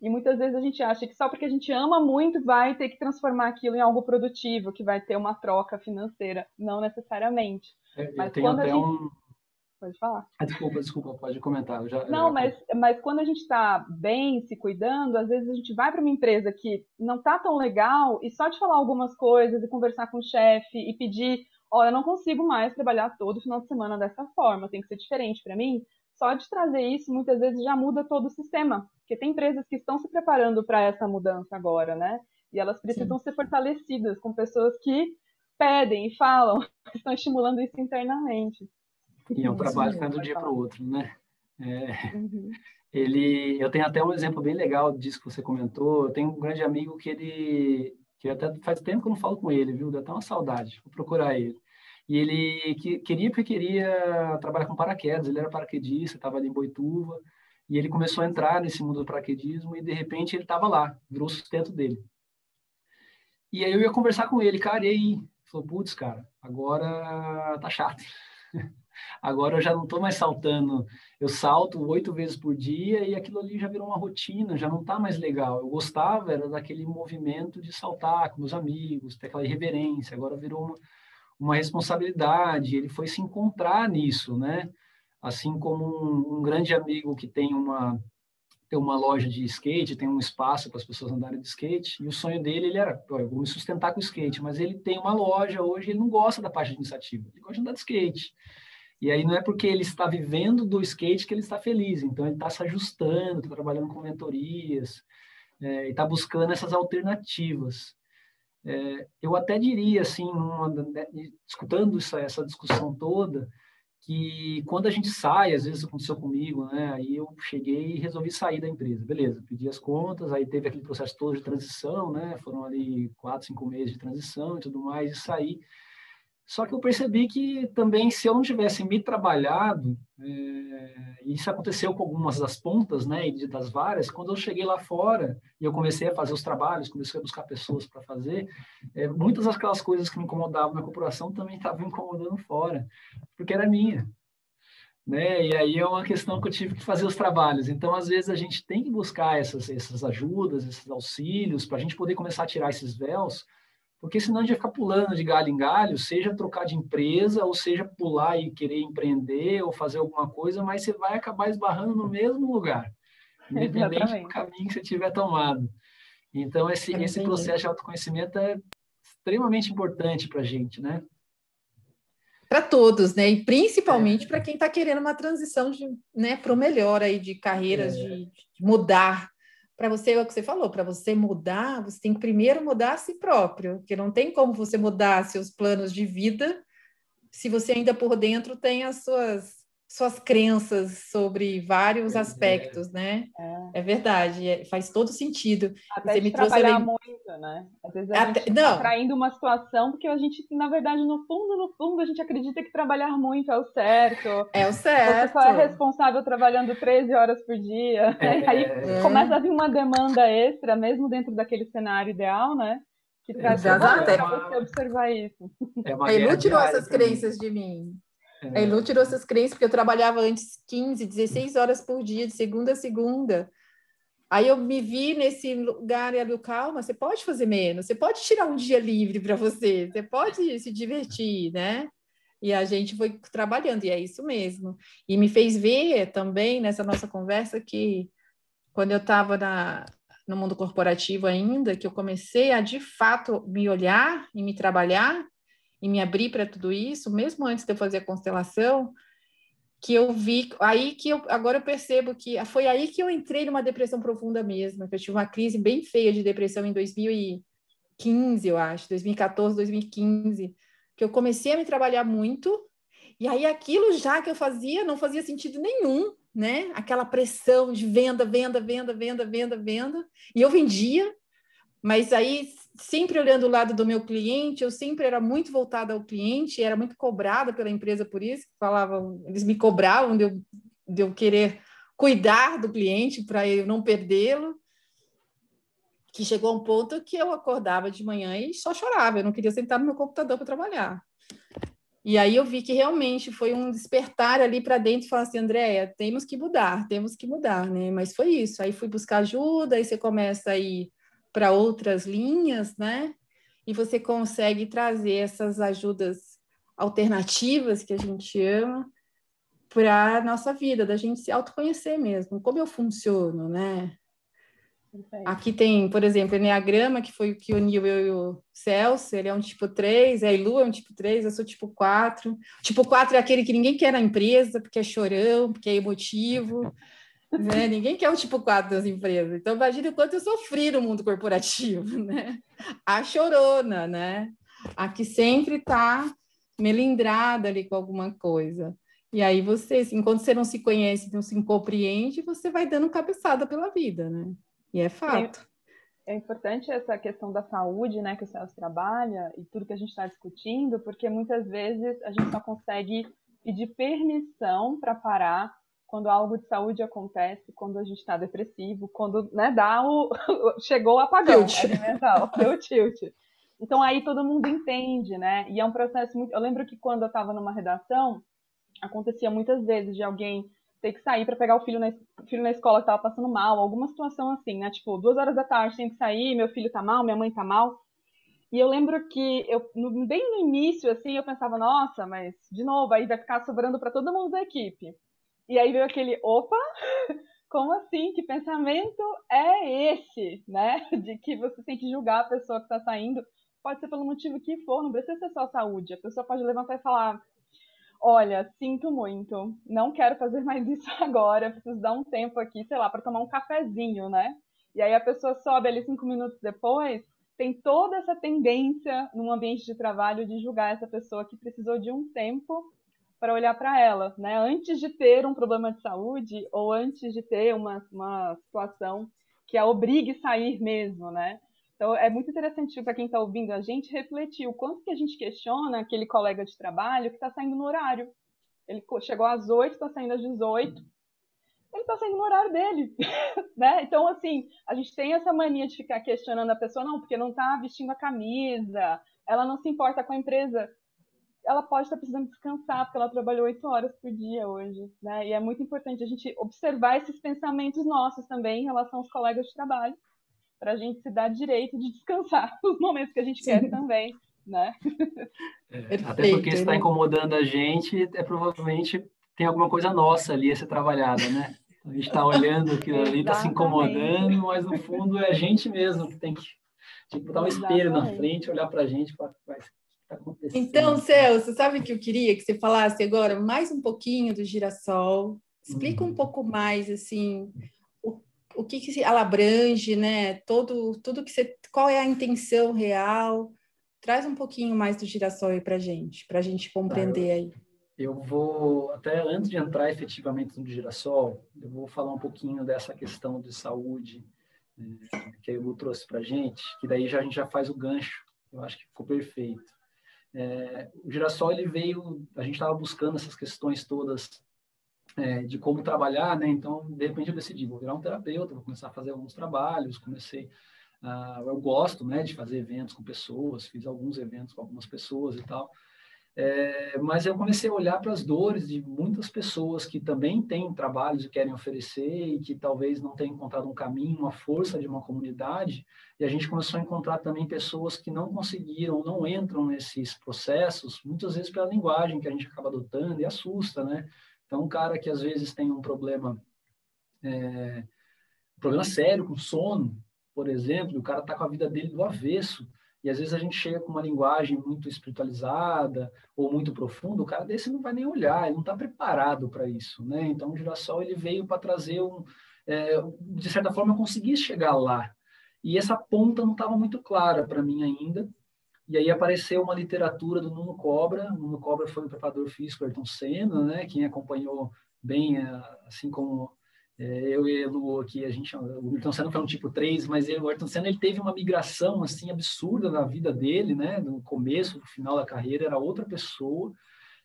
E muitas vezes a gente acha que só porque a gente ama muito vai ter que transformar aquilo em algo produtivo, que vai ter uma troca financeira. Não necessariamente. É, mas quando a gente... Um Pode falar. Ah, desculpa, desculpa, pode comentar. Já, não, já... Mas, mas quando a gente está bem, se cuidando, às vezes a gente vai para uma empresa que não está tão legal e só de falar algumas coisas e conversar com o chefe e pedir, olha, eu não consigo mais trabalhar todo final de semana dessa forma, tem que ser diferente para mim. Só de trazer isso, muitas vezes já muda todo o sistema, porque tem empresas que estão se preparando para essa mudança agora, né? E elas precisam Sim. ser fortalecidas com pessoas que pedem e falam, estão estimulando isso internamente. E é um trabalho que vai do dia para o outro, né? É, uhum. Ele, eu tenho até um exemplo bem legal disso que você comentou. Eu tenho um grande amigo que ele, que até faz tempo que eu não falo com ele, viu? Dá até uma saudade. Vou procurar ele. E ele que, queria porque queria trabalhar com paraquedas. Ele era paraquedista, estava ali em Boituva. E ele começou a entrar nesse mundo do paraquedismo e de repente ele estava lá, virou o sustento dele. E aí eu ia conversar com ele, cara, e aí? Ele falou, putz, cara, agora tá chato. Agora eu já não estou mais saltando, eu salto oito vezes por dia e aquilo ali já virou uma rotina, já não está mais legal. Eu gostava era daquele movimento de saltar com meus amigos, ter aquela irreverência. Agora virou uma, uma responsabilidade. Ele foi se encontrar nisso, né? Assim como um, um grande amigo que tem uma ter uma loja de skate, tem um espaço para as pessoas andarem de skate, e o sonho dele ele era, eu vou me sustentar com skate, mas ele tem uma loja hoje, ele não gosta da parte administrativa, ele gosta de andar de skate. E aí não é porque ele está vivendo do skate que ele está feliz, então ele está se ajustando, está trabalhando com mentorias, é, está buscando essas alternativas. É, eu até diria, assim, numa, né, escutando essa, essa discussão toda, que quando a gente sai, às vezes aconteceu comigo, né? Aí eu cheguei e resolvi sair da empresa. Beleza, pedi as contas, aí teve aquele processo todo de transição, né? Foram ali quatro, cinco meses de transição e tudo mais, e saí. Só que eu percebi que também, se eu não tivesse me trabalhado, é, isso aconteceu com algumas das pontas, né, e das várias, quando eu cheguei lá fora e eu comecei a fazer os trabalhos, comecei a buscar pessoas para fazer, é, muitas daquelas coisas que me incomodavam na corporação também estavam me incomodando fora, porque era minha. Né? E aí é uma questão que eu tive que fazer os trabalhos. Então, às vezes, a gente tem que buscar essas, essas ajudas, esses auxílios, para a gente poder começar a tirar esses véus, porque senão a gente vai ficar pulando de galho em galho, seja trocar de empresa, ou seja pular e querer empreender ou fazer alguma coisa, mas você vai acabar esbarrando no mesmo lugar, independente Exatamente. do caminho que você tiver tomado. Então, esse, esse processo de autoconhecimento é extremamente importante para a gente, né? Para todos, né? E principalmente é. para quem está querendo uma transição de, né, para o melhor aí de carreiras, é. de, de mudar para você, é o que você falou, para você mudar, você tem que primeiro mudar a si próprio, porque não tem como você mudar seus planos de vida se você ainda por dentro tem as suas suas crenças sobre vários é, aspectos, né? É, é verdade, é, faz todo sentido. Até Você me trabalhar trouxe muito, né? Às vezes a Até, gente está traindo uma situação porque a gente, na verdade, no fundo, no fundo, a gente acredita que trabalhar muito é o certo. É o certo. Você só é responsável trabalhando 13 horas por dia. É. Aí é. começa a vir uma demanda extra, mesmo dentro daquele cenário ideal, né? Que traz para você observar isso. É uma Ele tirou essas crenças de mim. É. A Elu tirou essas crenças, porque eu trabalhava antes 15, 16 horas por dia, de segunda a segunda. Aí eu me vi nesse lugar e ali, calma, você pode fazer menos, você pode tirar um dia livre para você, você pode se divertir, né? E a gente foi trabalhando, e é isso mesmo. E me fez ver também nessa nossa conversa que quando eu estava no mundo corporativo ainda, que eu comecei a de fato me olhar e me trabalhar, e me abrir para tudo isso, mesmo antes de eu fazer a constelação, que eu vi, aí que eu, agora eu percebo que foi aí que eu entrei numa depressão profunda mesmo, que eu tive uma crise bem feia de depressão em 2015, eu acho, 2014, 2015, que eu comecei a me trabalhar muito, e aí aquilo já que eu fazia não fazia sentido nenhum, né? Aquela pressão de venda, venda, venda, venda, venda, venda, e eu vendia, mas aí sempre olhando o lado do meu cliente, eu sempre era muito voltada ao cliente, era muito cobrada pela empresa por isso, falavam, eles me cobravam de eu, de eu querer cuidar do cliente para eu não perdê-lo. Que chegou a um ponto que eu acordava de manhã e só chorava, eu não queria sentar no meu computador para trabalhar. E aí eu vi que realmente foi um despertar ali para dentro falar assim, Andréia, temos que mudar, temos que mudar, né? Mas foi isso. Aí fui buscar ajuda, aí você começa a ir para outras linhas, né? E você consegue trazer essas ajudas alternativas que a gente ama para a nossa vida, da gente se autoconhecer mesmo, como eu funciono, né? Aqui tem, por exemplo, o Enneagrama, que foi o que uniu eu e o Celso, ele é um tipo 3, a Ilu é um tipo 3, eu sou tipo 4. Tipo 4 é aquele que ninguém quer na empresa, porque é chorão, porque é emotivo. Né? Ninguém quer o tipo 4 das empresas. Então, imagine o quanto eu sofri no mundo corporativo, né? A chorona, né? A que sempre está melindrada ali com alguma coisa. E aí você, assim, enquanto você não se conhece, não se compreende, você vai dando cabeçada pela vida, né? E é fato. É, é importante essa questão da saúde, né, que o Celso trabalha e tudo que a gente está discutindo, porque muitas vezes a gente só consegue pedir permissão para parar quando algo de saúde acontece, quando a gente está depressivo, quando né, dá o. chegou o apagão mental, deu tilt. Então aí todo mundo entende, né? E é um processo muito. Eu lembro que quando eu estava numa redação, acontecia muitas vezes de alguém ter que sair para pegar o filho na, filho na escola que estava passando mal, alguma situação assim, né? Tipo, duas horas da tarde tem que sair, meu filho tá mal, minha mãe tá mal. E eu lembro que eu, bem no início, assim, eu pensava, nossa, mas de novo, aí vai ficar sobrando para todo mundo da equipe. E aí veio aquele, opa, como assim? Que pensamento é esse, né? De que você tem que julgar a pessoa que está saindo. Pode ser pelo motivo que for, não precisa ser só saúde. A pessoa pode levantar e falar: Olha, sinto muito, não quero fazer mais isso agora, preciso dar um tempo aqui, sei lá, para tomar um cafezinho, né? E aí a pessoa sobe ali cinco minutos depois, tem toda essa tendência num ambiente de trabalho de julgar essa pessoa que precisou de um tempo para olhar para ela, né? Antes de ter um problema de saúde ou antes de ter uma, uma situação que a obrigue a sair mesmo, né? Então é muito interessante para quem está ouvindo a gente refletir o quanto que a gente questiona aquele colega de trabalho que está saindo no horário. Ele chegou às 8, está saindo às 18. Ele está saindo no horário dele, né? Então, assim, a gente tem essa mania de ficar questionando a pessoa, não, porque não está vestindo a camisa, ela não se importa com a empresa ela pode estar precisando descansar, porque ela trabalhou oito horas por dia hoje, né? E é muito importante a gente observar esses pensamentos nossos também em relação aos colegas de trabalho, para a gente se dar direito de descansar nos momentos que a gente Sim. quer também, né? É, até porque está né? incomodando a gente, é provavelmente tem alguma coisa nossa ali a ser trabalhada, né? A gente está olhando que ali está se incomodando, mas no fundo é a gente mesmo que tem que, tem que botar um espelho na frente, olhar para a gente, para Tá acontecendo. Então, Celso, sabe o que eu queria que você falasse agora mais um pouquinho do girassol? Explica um uhum. pouco mais, assim, o, o que, que ela abrange, né? Todo, tudo que você. Qual é a intenção real? Traz um pouquinho mais do girassol aí para gente, para a gente compreender aí. Eu vou, até antes de entrar efetivamente no girassol, eu vou falar um pouquinho dessa questão de saúde eh, que a Lu trouxe para gente, que daí já, a gente já faz o gancho. Eu acho que ficou perfeito. É, o Girassol ele veio, a gente estava buscando essas questões todas é, de como trabalhar, né? Então, de repente eu decidi, vou virar um terapeuta, vou começar a fazer alguns trabalhos, comecei a, eu gosto, né, de fazer eventos com pessoas, fiz alguns eventos com algumas pessoas e tal. É, mas eu comecei a olhar para as dores de muitas pessoas que também têm trabalhos e querem oferecer e que talvez não tenham encontrado um caminho, uma força de uma comunidade. E a gente começou a encontrar também pessoas que não conseguiram, não entram nesses processos, muitas vezes pela linguagem que a gente acaba adotando e assusta, né? Então, um cara que às vezes tem um problema, é, um problema sério com sono, por exemplo, o cara está com a vida dele do avesso, e às vezes a gente chega com uma linguagem muito espiritualizada ou muito profunda, o cara desse não vai nem olhar, ele não está preparado para isso, né? Então o girassol ele veio para trazer um, é, de certa forma eu consegui chegar lá. E essa ponta não estava muito clara para mim ainda. E aí apareceu uma literatura do Nuno Cobra. O Nuno Cobra foi o preparador físico Ayrton Senna, né? Quem acompanhou bem, é, assim como eu e Lu aqui, a gente, o Ayrton Senna foi um tipo 3, mas ele, o Ayrton Senna ele teve uma migração assim absurda na vida dele, né? No começo, no final da carreira, era outra pessoa.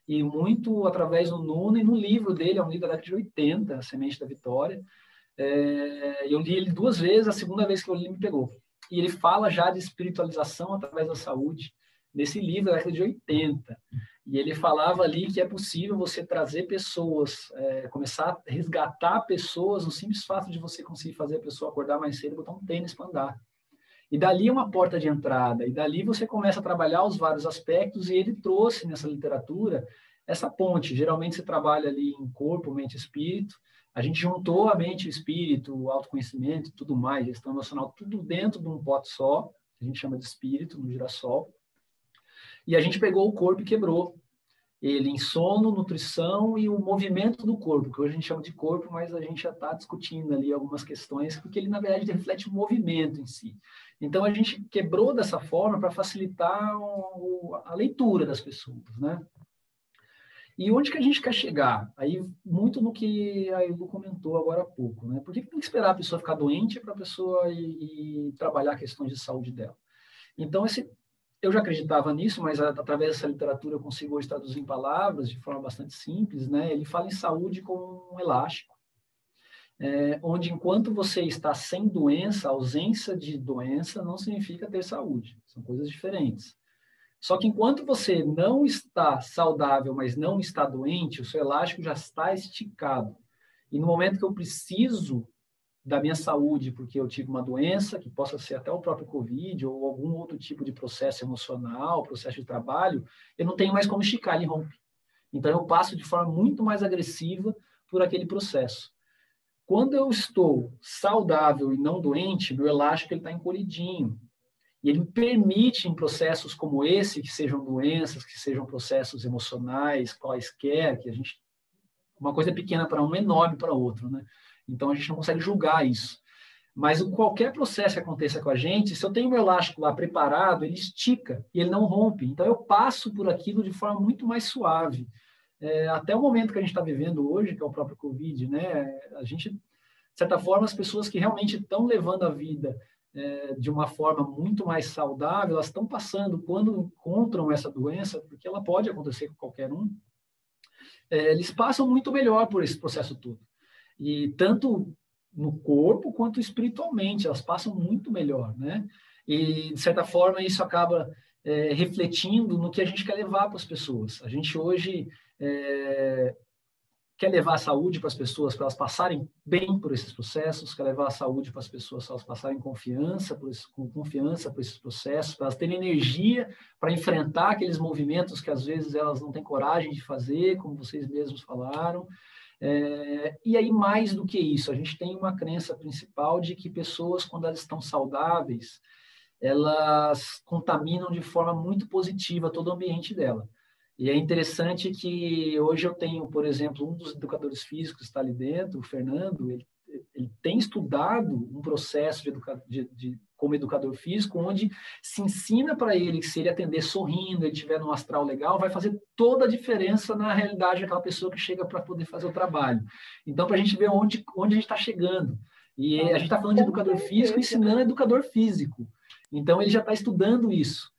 E muito através do Nuno e no livro dele, é um livro da década de 80, A Semente da Vitória. É, eu li ele duas vezes, a segunda vez que eu li me pegou. E ele fala já de espiritualização através da saúde, nesse livro da década de 80. E ele falava ali que é possível você trazer pessoas, é, começar a resgatar pessoas no simples fato de você conseguir fazer a pessoa acordar mais cedo e botar um tênis para andar. E dali é uma porta de entrada, e dali você começa a trabalhar os vários aspectos, e ele trouxe nessa literatura essa ponte. Geralmente você trabalha ali em corpo, mente e espírito. A gente juntou a mente, o espírito, o autoconhecimento e tudo mais, gestão emocional, tudo dentro de um pote só, que a gente chama de espírito, no girassol. E a gente pegou o corpo e quebrou ele em sono, nutrição e o movimento do corpo, que hoje a gente chama de corpo, mas a gente já está discutindo ali algumas questões, porque ele, na verdade, reflete o movimento em si. Então, a gente quebrou dessa forma para facilitar o, a leitura das pessoas, né? E onde que a gente quer chegar? Aí, muito no que a Edu comentou agora há pouco, né? Por que tem que esperar a pessoa ficar doente para a pessoa ir, ir trabalhar questões de saúde dela? Então, esse eu já acreditava nisso, mas através dessa literatura eu consigo hoje traduzir em palavras de forma bastante simples, né? Ele fala em saúde como um elástico, é, onde enquanto você está sem doença, ausência de doença não significa ter saúde, são coisas diferentes. Só que enquanto você não está saudável, mas não está doente, o seu elástico já está esticado. E no momento que eu preciso da minha saúde porque eu tive uma doença, que possa ser até o próprio Covid ou algum outro tipo de processo emocional, processo de trabalho, eu não tenho mais como esticar, ele rompe. Então eu passo de forma muito mais agressiva por aquele processo. quando eu estou saudável e não doente, meu elástico está encolhidinho. E ele permite, em processos como esse, que sejam doenças, que sejam processos emocionais, quaisquer, que a gente. Uma coisa pequena para um, enorme para outro, né? Então a gente não consegue julgar isso. Mas qualquer processo que aconteça com a gente, se eu tenho meu elástico lá preparado, ele estica e ele não rompe. Então eu passo por aquilo de forma muito mais suave. É, até o momento que a gente está vivendo hoje, que é o próprio Covid, né? A gente, de certa forma, as pessoas que realmente estão levando a vida é, de uma forma muito mais saudável, elas estão passando, quando encontram essa doença, porque ela pode acontecer com qualquer um, é, eles passam muito melhor por esse processo todo. E tanto no corpo quanto espiritualmente, elas passam muito melhor, né? E, de certa forma, isso acaba é, refletindo no que a gente quer levar para as pessoas. A gente hoje é, quer levar a saúde para as pessoas, para elas passarem bem por esses processos, quer levar a saúde para as pessoas, para elas passarem confiança, por esse, com confiança por esses processos, para elas terem energia para enfrentar aqueles movimentos que às vezes elas não têm coragem de fazer, como vocês mesmos falaram. É, e aí, mais do que isso, a gente tem uma crença principal de que pessoas, quando elas estão saudáveis, elas contaminam de forma muito positiva todo o ambiente dela. E é interessante que hoje eu tenho, por exemplo, um dos educadores físicos está ali dentro, o Fernando, ele, ele tem estudado um processo de, educa, de, de como educador físico, onde se ensina para ele que se ele atender sorrindo, ele tiver um astral legal, vai fazer toda a diferença na realidade daquela pessoa que chega para poder fazer o trabalho. Então, para a gente ver onde, onde a gente está chegando. E a gente está falando de educador físico ensinando educador físico. Então, ele já está estudando isso.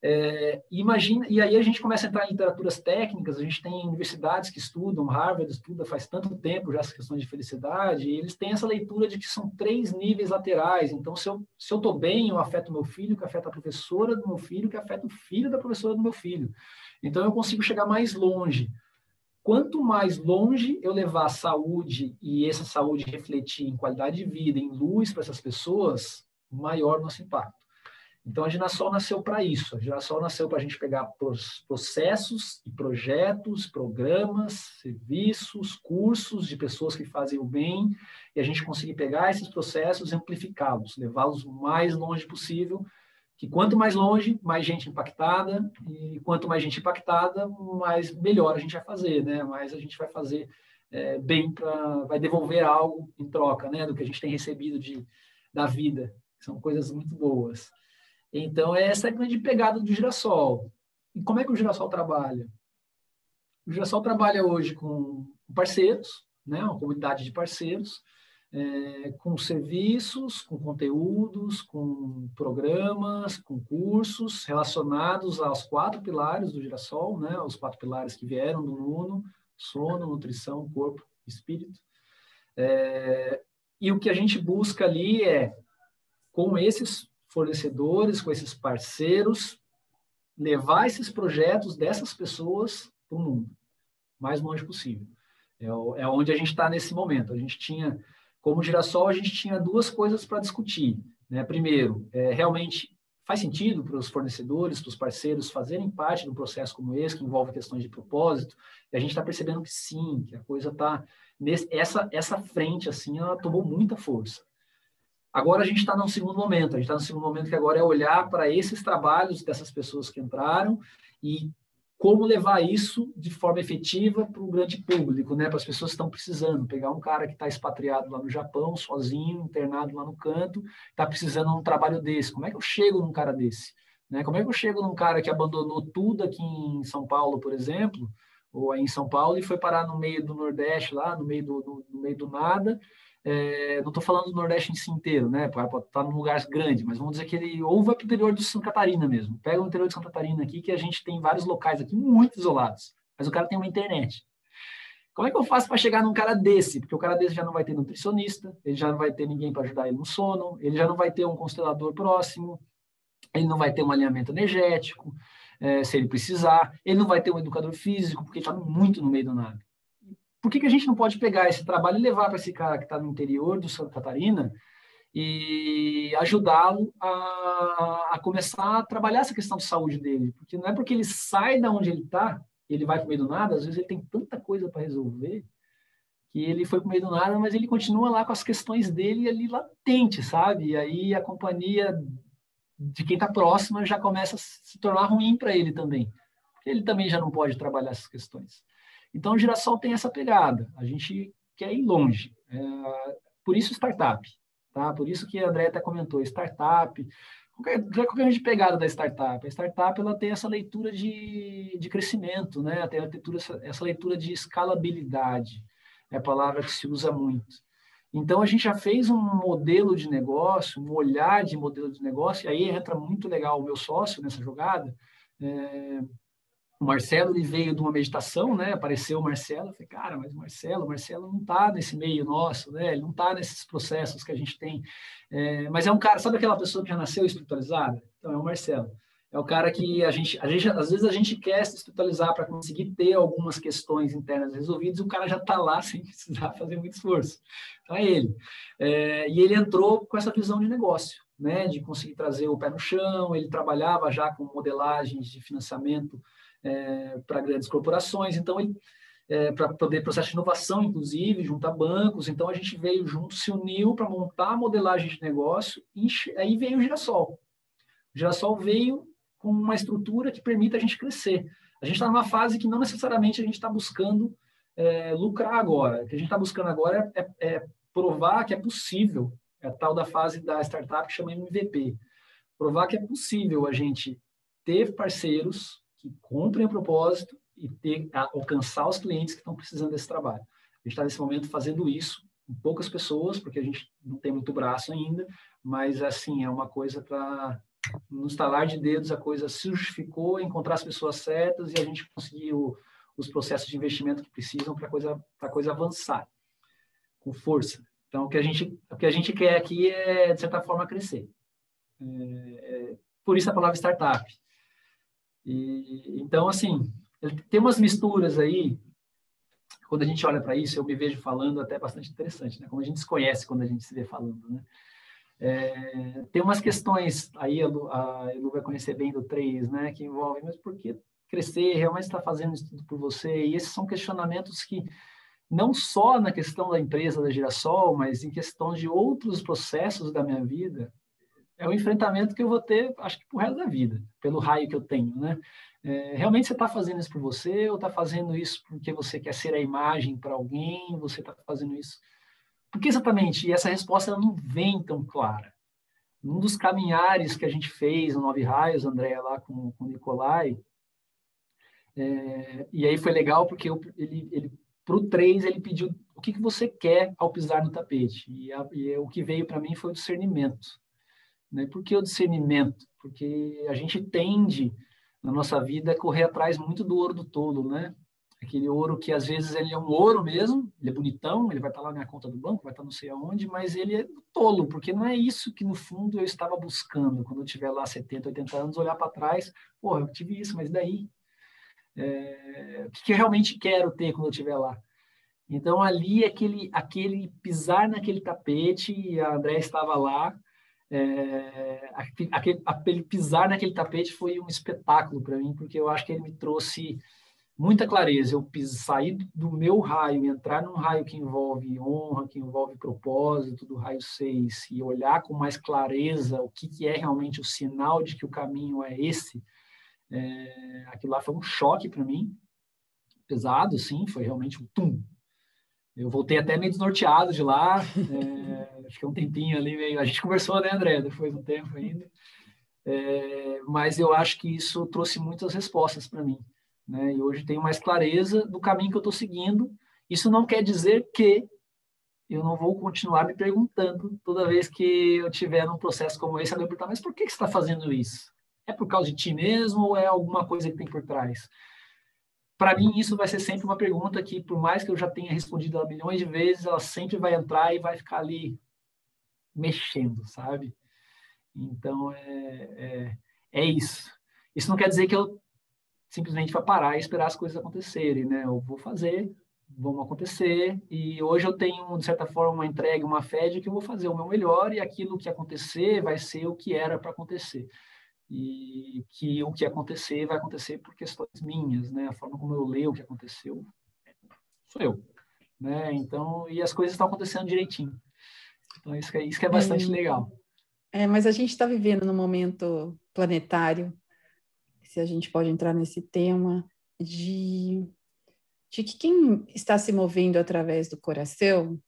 É, imagina, e aí a gente começa a entrar em literaturas técnicas, a gente tem universidades que estudam, Harvard estuda faz tanto tempo já essas questões de felicidade, e eles têm essa leitura de que são três níveis laterais. Então, se eu se eu estou bem, eu afeto meu filho, que afeta a professora do meu filho, que afeta o filho da professora do meu filho. Então, eu consigo chegar mais longe. Quanto mais longe eu levar a saúde e essa saúde refletir em qualidade de vida, em luz para essas pessoas, maior nosso impacto. Então, a Girassol nasceu para isso. A Girassol nasceu para a gente pegar processos e projetos, programas, serviços, cursos de pessoas que fazem o bem e a gente conseguir pegar esses processos e amplificá-los, levá-los o mais longe possível, que quanto mais longe, mais gente impactada e quanto mais gente impactada, mais melhor a gente vai fazer, né? Mais a gente vai fazer é, bem para vai devolver algo em troca, né? Do que a gente tem recebido de da vida. São coisas muito boas. Então, essa é a grande pegada do girassol. E como é que o girassol trabalha? O girassol trabalha hoje com parceiros, né, uma comunidade de parceiros, é, com serviços, com conteúdos, com programas, com cursos relacionados aos quatro pilares do girassol, né, os quatro pilares que vieram do Nuno, sono, nutrição, corpo, espírito. É, e o que a gente busca ali é, com esses fornecedores, com esses parceiros, levar esses projetos dessas pessoas para o mundo, mais longe possível. É, é onde a gente está nesse momento. A gente tinha, como Girassol, a gente tinha duas coisas para discutir. Né? Primeiro, é, realmente faz sentido para os fornecedores, para os parceiros fazerem parte de um processo como esse, que envolve questões de propósito, e a gente está percebendo que sim, que a coisa está... Essa, essa frente, assim, ela tomou muita força. Agora a gente está num segundo momento, a gente está no segundo momento que agora é olhar para esses trabalhos dessas pessoas que entraram e como levar isso de forma efetiva para o grande público, né? para as pessoas que estão precisando. Pegar um cara que está expatriado lá no Japão, sozinho, internado lá no canto, está precisando de um trabalho desse. Como é que eu chego num cara desse? Né? Como é que eu chego num cara que abandonou tudo aqui em São Paulo, por exemplo, ou aí em São Paulo e foi parar no meio do Nordeste, lá no meio do no meio do nada, é, não estou falando do Nordeste em si inteiro, né? Pode estar num lugar grande, mas vamos dizer que ele ou vai para o interior de Santa Catarina mesmo. Pega o interior de Santa Catarina aqui, que a gente tem vários locais aqui muito isolados, mas o cara tem uma internet. Como é que eu faço para chegar num cara desse? Porque o cara desse já não vai ter nutricionista, ele já não vai ter ninguém para ajudar ele no sono, ele já não vai ter um constelador próximo, ele não vai ter um alinhamento energético, é, se ele precisar, ele não vai ter um educador físico, porque está muito no meio do nada por que, que a gente não pode pegar esse trabalho e levar para esse cara que está no interior do Santa Catarina e ajudá-lo a, a, começar a trabalhar essa questão de saúde dele? Porque não é porque ele sai da onde ele está, ele vai para o meio do nada, às vezes ele tem tanta coisa para resolver que ele foi para o meio do nada, mas ele continua lá com as questões dele ali latente, sabe? E aí a companhia de quem está próxima já começa a se tornar ruim para ele também, ele também já não pode trabalhar essas questões. Então, o Girassol tem essa pegada, a gente quer ir longe. É, por isso, startup. Tá? Por isso que a André até comentou, startup, qualquer, qualquer grande pegada da startup. A startup ela tem essa leitura de, de crescimento, né? tem leitura, essa leitura de escalabilidade, é a palavra que se usa muito. Então, a gente já fez um modelo de negócio, um olhar de modelo de negócio, e aí entra muito legal o meu sócio nessa jogada. É, o Marcelo ele veio de uma meditação, né? Apareceu o Marcelo, eu falei, cara, mas o Marcelo, o Marcelo não está nesse meio nosso, né? Ele não está nesses processos que a gente tem. É, mas é um cara, sabe aquela pessoa que já nasceu espiritualizada? Então é o Marcelo. É o cara que a gente, a gente às vezes a gente quer se espiritualizar para conseguir ter algumas questões internas resolvidas, e o cara já está lá sem precisar fazer muito esforço. Então é ele. É, e ele entrou com essa visão de negócio, né? De conseguir trazer o pé no chão. Ele trabalhava já com modelagens de financiamento é, para grandes corporações. Então, ele, é, para poder processo de inovação, inclusive, junto a bancos. Então, a gente veio junto, se uniu para montar a modelagem de negócio e aí veio o Girassol. O Girassol veio com uma estrutura que permite a gente crescer. A gente está numa fase que não necessariamente a gente está buscando é, lucrar agora. O que a gente está buscando agora é, é, provar que é possível, é a tal da fase da startup que chama MVP. Provar que é possível a gente ter parceiros que cumprem o propósito e ter, alcançar os clientes que estão precisando desse trabalho. A gente está nesse momento fazendo isso com poucas pessoas, porque a gente não tem muito braço ainda, mas assim, é uma coisa para no estalar de dedos a coisa se justificou, encontrar as pessoas certas e a gente conseguiu os processos de investimento que precisam para coisa, coisa avançar com força. Então, o que a gente, o que a gente quer aqui é, de certa forma, crescer. É, é, por isso a palavra startup. E, então, assim, tem umas misturas aí, quando a gente olha para isso, eu me vejo falando até bastante interessante, né? Como a gente se conhece quando a gente se vê falando, né? É, tem umas questões, aí a Lu, a Lu vai conhecer bem do 3, né? Que envolvem, mas por que crescer, realmente está fazendo isso tudo por você? E esses são questionamentos que, não só na questão da empresa da Girassol, mas em questão de outros processos da minha vida, é um enfrentamento que eu vou ter, acho que, por resto da vida, pelo raio que eu tenho, né? É, realmente você está fazendo isso por você ou está fazendo isso porque você quer ser a imagem para alguém? Você está fazendo isso? Por que exatamente? E essa resposta não vem tão clara. Um dos caminhares que a gente fez no Nove Raios, André, lá com, com o Nicolai, é, e aí foi legal porque eu, ele, ele para o 3 ele pediu o que, que você quer ao pisar no tapete. E, a, e o que veio para mim foi o discernimento. Né? Por que o discernimento? Porque a gente tende, na nossa vida, a correr atrás muito do ouro do tolo, né? Aquele ouro que às vezes ele é um ouro mesmo, ele é bonitão, ele vai estar lá na conta do banco, vai estar não sei aonde, mas ele é tolo, porque não é isso que no fundo eu estava buscando quando eu tiver lá 70, 80 anos, olhar para trás, porra, eu tive isso, mas daí? É, o que eu realmente quero ter quando eu estiver lá? Então ali aquele aquele pisar naquele tapete, a André estava lá, é, aquele, aquele pisar naquele tapete foi um espetáculo para mim, porque eu acho que ele me trouxe muita clareza. Eu pis, sair do meu raio entrar num raio que envolve honra, que envolve propósito, do raio 6, e olhar com mais clareza o que, que é realmente o sinal de que o caminho é esse, é, aquilo lá foi um choque para mim, pesado, sim, foi realmente um tum. Eu voltei até meio desnorteado de lá. É, fiquei um tempinho ali meio. A gente conversou, né, André? Depois de um tempo ainda. É, mas eu acho que isso trouxe muitas respostas para mim. Né? E hoje tenho mais clareza do caminho que eu estou seguindo. Isso não quer dizer que eu não vou continuar me perguntando toda vez que eu tiver num processo como esse, eu perguntar, mas por que, que você está fazendo isso? É por causa de ti mesmo ou é alguma coisa que tem por trás? Para mim, isso vai ser sempre uma pergunta que, por mais que eu já tenha respondido ela milhões de vezes, ela sempre vai entrar e vai ficar ali mexendo, sabe? Então, é, é, é isso. Isso não quer dizer que eu simplesmente vá parar e esperar as coisas acontecerem, né? Eu vou fazer, vão acontecer, e hoje eu tenho, de certa forma, uma entrega, uma fé de que eu vou fazer o meu melhor e aquilo que acontecer vai ser o que era para acontecer. E que o que acontecer vai acontecer por questões minhas, né? A forma como eu leio o que aconteceu sou eu. né? Então, e as coisas estão acontecendo direitinho. Então, isso que é, isso que é bastante é, legal. É, mas a gente está vivendo num momento planetário, se a gente pode entrar nesse tema, de, de que quem está se movendo através do coração,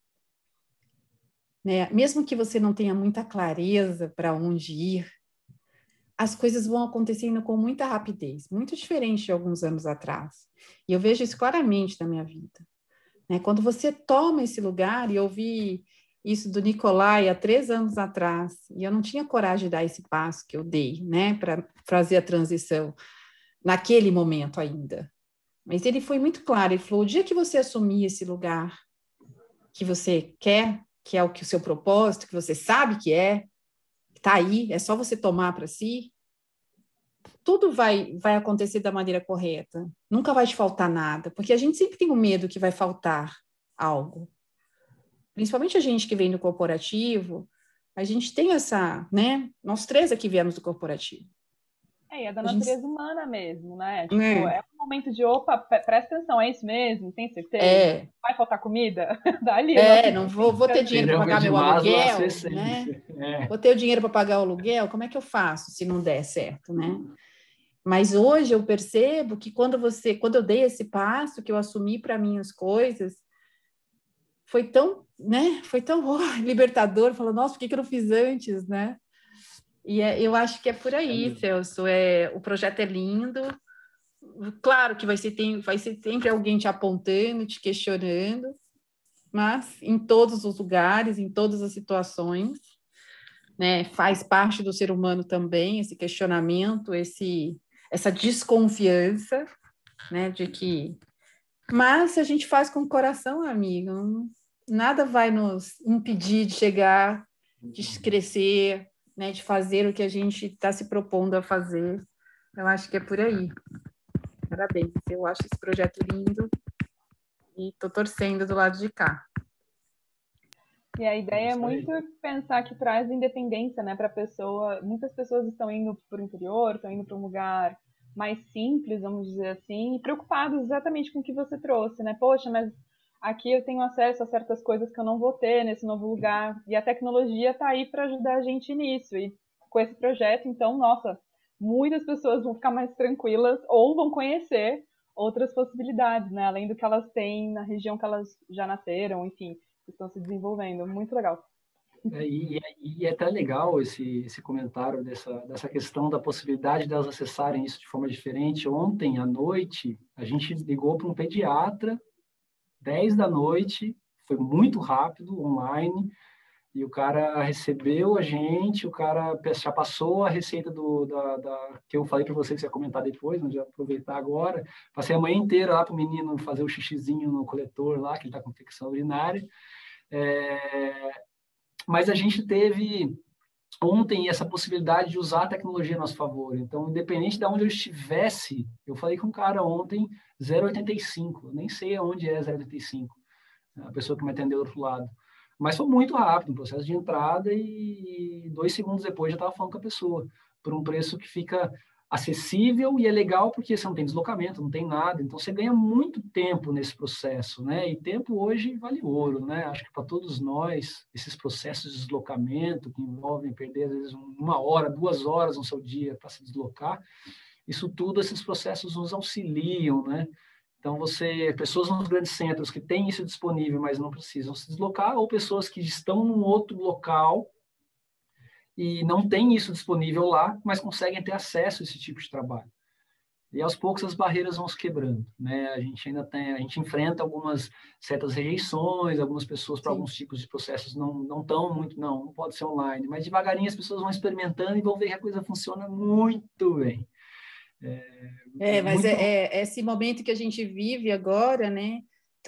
né, mesmo que você não tenha muita clareza para onde ir, as coisas vão acontecendo com muita rapidez, muito diferente de alguns anos atrás. E eu vejo isso claramente na minha vida. Né? Quando você toma esse lugar, e eu vi isso do Nicolai há três anos atrás, e eu não tinha coragem de dar esse passo que eu dei, né, para fazer a transição naquele momento ainda. Mas ele foi muito claro, ele falou: o dia que você assumir esse lugar que você quer, que é o que o seu propósito, que você sabe que é, está aí, é só você tomar para si, tudo vai, vai acontecer da maneira correta. Nunca vai te faltar nada, porque a gente sempre tem o medo que vai faltar algo principalmente a gente que vem do corporativo, a gente tem essa, né? Nós três aqui viemos do corporativo. É, e é da natureza gente... humana mesmo, né? Tipo, é. é. Um momento de, opa, presta atenção, é isso mesmo? Tem certeza? É. Vai faltar comida? Dali, é, não vou, vou ter dinheiro para pagar meu aluguel, né? É. Vou ter o dinheiro para pagar o aluguel, como é que eu faço se não der certo, né? Mas hoje eu percebo que quando você, quando eu dei esse passo, que eu assumi para mim as coisas, foi tão, né? Foi tão oh, libertador. Falou, nossa, por que, que eu não fiz antes, né? E é, eu acho que é por aí, é Celso. É, o projeto é lindo. Claro que vai ser, tem, vai ser sempre alguém te apontando, te questionando, mas em todos os lugares, em todas as situações, né? Faz parte do ser humano também esse questionamento, esse essa desconfiança, né? De que mas se a gente faz com o coração, amigo, nada vai nos impedir de chegar, de crescer, né, de fazer o que a gente está se propondo a fazer. Eu acho que é por aí. Parabéns, eu acho esse projeto lindo e estou torcendo do lado de cá. E a ideia é muito pensar que traz independência, né, para a pessoa. Muitas pessoas estão indo para o interior, estão indo para um lugar mais simples, vamos dizer assim, e preocupados exatamente com o que você trouxe, né? Poxa, mas aqui eu tenho acesso a certas coisas que eu não vou ter nesse novo lugar. E a tecnologia está aí para ajudar a gente nisso. E com esse projeto, então, nossa, muitas pessoas vão ficar mais tranquilas ou vão conhecer outras possibilidades, né? Além do que elas têm na região que elas já nasceram, enfim, estão se desenvolvendo. Muito legal. É, e, e, é até legal esse, esse comentário dessa, dessa questão da possibilidade delas acessarem isso de forma diferente. Ontem à noite, a gente ligou para um pediatra 10 da noite, foi muito rápido, online, e o cara recebeu a gente, o cara já passou a receita do, da, da que eu falei para você que você ia comentar depois, mas já aproveitar agora. Passei a manhã inteira lá para o menino fazer o xixizinho no coletor lá, que ele está com infecção urinária. É, mas a gente teve ontem essa possibilidade de usar a tecnologia a nosso favor. Então, independente de onde eu estivesse, eu falei com um cara ontem 0,85, nem sei aonde é 0,85, a pessoa que me atendeu do outro lado. Mas foi muito rápido, um processo de entrada e dois segundos depois já estava falando com a pessoa, por um preço que fica acessível e é legal porque você não tem deslocamento, não tem nada, então você ganha muito tempo nesse processo, né? E tempo hoje vale ouro, né? Acho que para todos nós, esses processos de deslocamento que envolvem perder às vezes uma hora, duas horas no seu dia para se deslocar, isso tudo, esses processos nos auxiliam, né? Então, você, pessoas nos grandes centros que têm isso disponível, mas não precisam se deslocar, ou pessoas que estão num outro local e não têm isso disponível lá, mas conseguem ter acesso a esse tipo de trabalho. E aos poucos as barreiras vão se quebrando, né? A gente ainda tem, a gente enfrenta algumas certas rejeições, algumas pessoas para alguns tipos de processos não não tão muito, não, não pode ser online, mas devagarinho as pessoas vão experimentando e vão ver que a coisa funciona muito bem. É, é mas é, é, esse momento que a gente vive agora, né?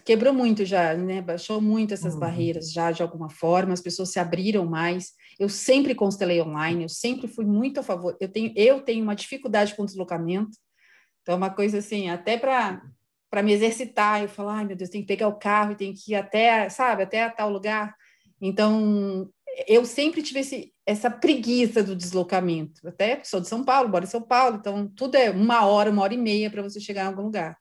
Quebrou muito já, né? Baixou muito essas uhum. barreiras já de alguma forma, as pessoas se abriram mais. Eu sempre constelei online, eu sempre fui muito a favor. Eu tenho, eu tenho uma dificuldade com deslocamento, então, é uma coisa assim, até para para me exercitar, eu falo, ai meu Deus, tem que pegar o carro e tem que ir até, sabe, até tal lugar. Então, eu sempre tive esse, essa preguiça do deslocamento. Até sou de São Paulo, moro em São Paulo, então tudo é uma hora, uma hora e meia para você chegar em algum lugar.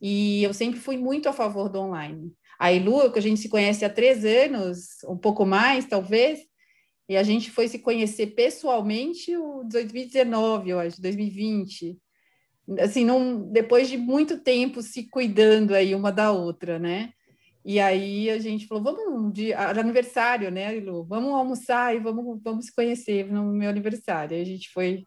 E eu sempre fui muito a favor do online. A Ilu, que a gente se conhece há três anos, um pouco mais, talvez, e a gente foi se conhecer pessoalmente o 2019, eu acho, 2020. Assim, depois de muito tempo se cuidando aí uma da outra, né? E aí a gente falou, vamos de aniversário, né, Ilu? Vamos almoçar e vamos, vamos se conhecer no meu aniversário. Aí a gente foi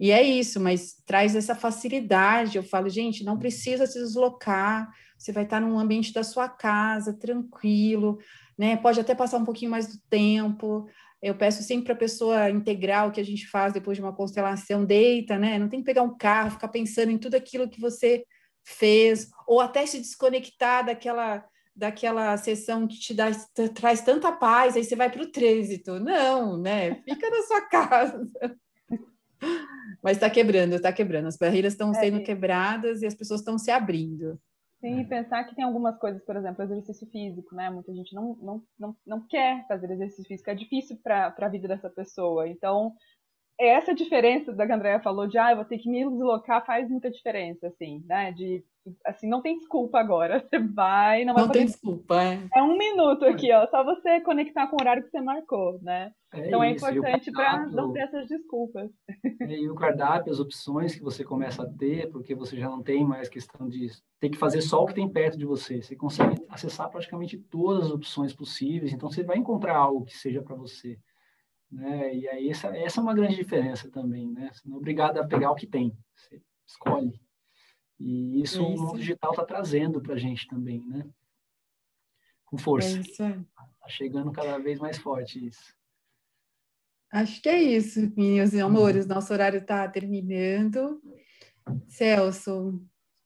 e é isso, mas traz essa facilidade. Eu falo, gente, não precisa se deslocar, você vai estar num ambiente da sua casa, tranquilo, né? Pode até passar um pouquinho mais do tempo. Eu peço sempre para a pessoa integral que a gente faz depois de uma constelação, deita, né? Não tem que pegar um carro, ficar pensando em tudo aquilo que você fez, ou até se desconectar daquela daquela sessão que te dá, traz tanta paz, aí você vai para o trânsito. Não, né? Fica na sua casa. Mas está quebrando, está quebrando. As barreiras estão é, sendo quebradas e as pessoas estão se abrindo. Sim, e pensar que tem algumas coisas, por exemplo, exercício físico, né? Muita gente não, não, não, não quer fazer exercício físico, é difícil para a vida dessa pessoa. Então, essa diferença da que a Andrea falou de, ah, eu vou ter que me deslocar, faz muita diferença, assim, né? De, assim, não tem desculpa agora. Você vai, não vai Não tem desculpa, é. É um minuto aqui, ó, só você conectar com o horário que você marcou, né? É então é isso. é importante para não ter essas desculpas. E o cardápio, as opções que você começa a ter, porque você já não tem mais questão de ter que fazer só o que tem perto de você. Você consegue acessar praticamente todas as opções possíveis, então você vai encontrar algo que seja para você. Né? E aí essa, essa é uma grande diferença também, né? Você não é obrigado a pegar o que tem, você escolhe. E isso, isso. o mundo digital está trazendo para a gente também, né? Com força. Está é chegando cada vez mais forte isso. Acho que é isso, meus amores. Nosso horário está terminando. Celso,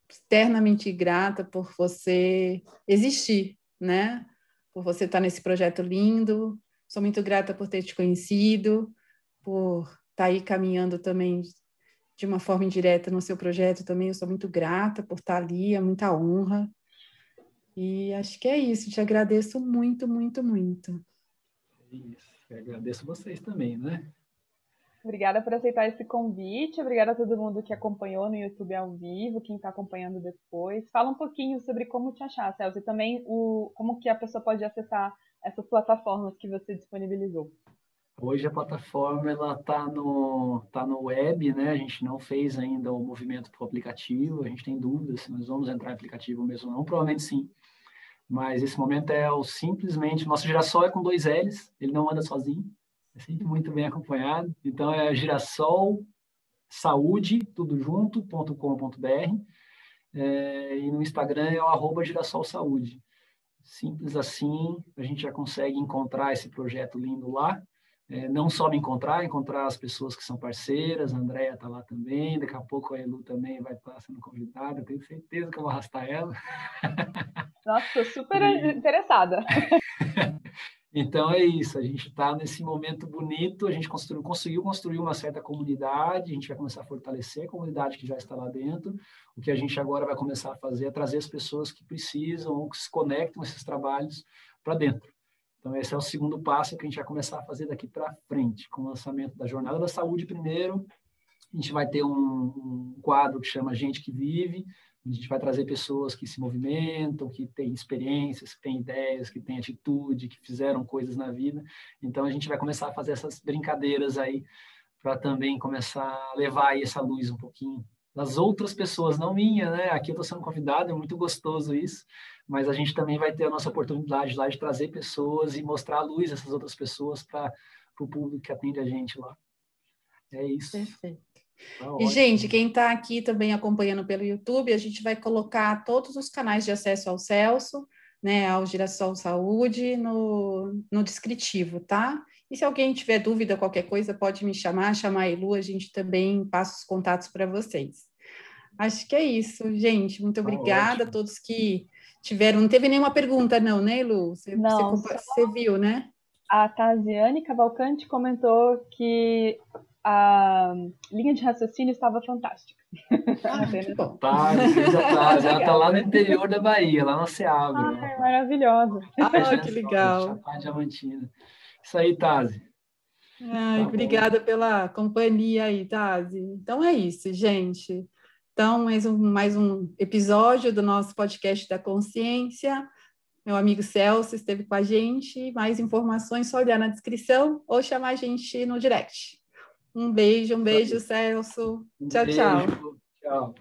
eternamente grata por você existir, né? Por você estar tá nesse projeto lindo, Sou muito grata por ter te conhecido, por estar tá aí caminhando também de uma forma indireta no seu projeto também. Eu sou muito grata por estar ali, é muita honra. E acho que é isso. Te agradeço muito, muito, muito. É isso. Eu agradeço vocês também, né? Obrigada por aceitar esse convite. Obrigada a todo mundo que acompanhou no YouTube ao vivo, quem está acompanhando depois. Fala um pouquinho sobre como te achar, Celso, e também o, como que a pessoa pode acessar essas plataformas que você disponibilizou? Hoje a plataforma ela está no tá no web, né? A gente não fez ainda o movimento para o aplicativo. A gente tem dúvidas se nós vamos entrar em aplicativo mesmo ou não. Provavelmente sim. Mas esse momento é o simplesmente nosso girassol é com dois L's. Ele não anda sozinho. É sempre muito bem acompanhado. Então é girassol saúde tudo junto.com.br é, e no Instagram é o arroba girassol saúde. Simples assim, a gente já consegue encontrar esse projeto lindo lá. É, não só me encontrar, encontrar as pessoas que são parceiras, a Andrea está lá também, daqui a pouco a Elu também vai estar sendo convidada, tenho certeza que eu vou arrastar ela. Nossa, estou super e... interessada. Então é isso, a gente está nesse momento bonito, a gente construiu, conseguiu construir uma certa comunidade, a gente vai começar a fortalecer a comunidade que já está lá dentro. O que a gente agora vai começar a fazer é trazer as pessoas que precisam ou que se conectam a esses trabalhos para dentro. Então esse é o segundo passo que a gente vai começar a fazer daqui para frente, com o lançamento da Jornada da Saúde primeiro. A gente vai ter um, um quadro que chama Gente que Vive, a gente vai trazer pessoas que se movimentam, que têm experiências, que têm ideias, que têm atitude, que fizeram coisas na vida. Então a gente vai começar a fazer essas brincadeiras aí para também começar a levar aí essa luz um pouquinho das outras pessoas, não minha, né? Aqui eu estou sendo convidado, é muito gostoso isso, mas a gente também vai ter a nossa oportunidade lá de trazer pessoas e mostrar a luz dessas outras pessoas para o público que atende a gente lá. É isso. Perfeito. Tá e, gente, quem está aqui também acompanhando pelo YouTube, a gente vai colocar todos os canais de acesso ao Celso, né, ao Girassol Saúde, no, no descritivo, tá? E se alguém tiver dúvida, qualquer coisa, pode me chamar, chamar a Elu, a gente também passa os contatos para vocês. Acho que é isso, gente. Muito tá obrigada a todos que tiveram. Não teve nenhuma pergunta, não, né, Elu? Você, não, você, você viu, né? A Taziane Cavalcante comentou que a linha de raciocínio estava fantástica. Ah, que bom. Tá, ela está lá no interior da Bahia, lá na Seabra. Ah, maravilhosa. Ah, que legal. Chapada Diamantina. Isso aí, Tazi. Ai, tá obrigada pela companhia aí, Tazi. Então é isso, gente. Então, mais um, mais um episódio do nosso podcast da consciência. meu amigo Celso esteve com a gente. Mais informações, só olhar na descrição ou chamar a gente no direct. Um beijo, um beijo, Celso. Um tchau, beijo. tchau. Tchau.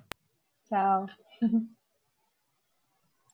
Tchau.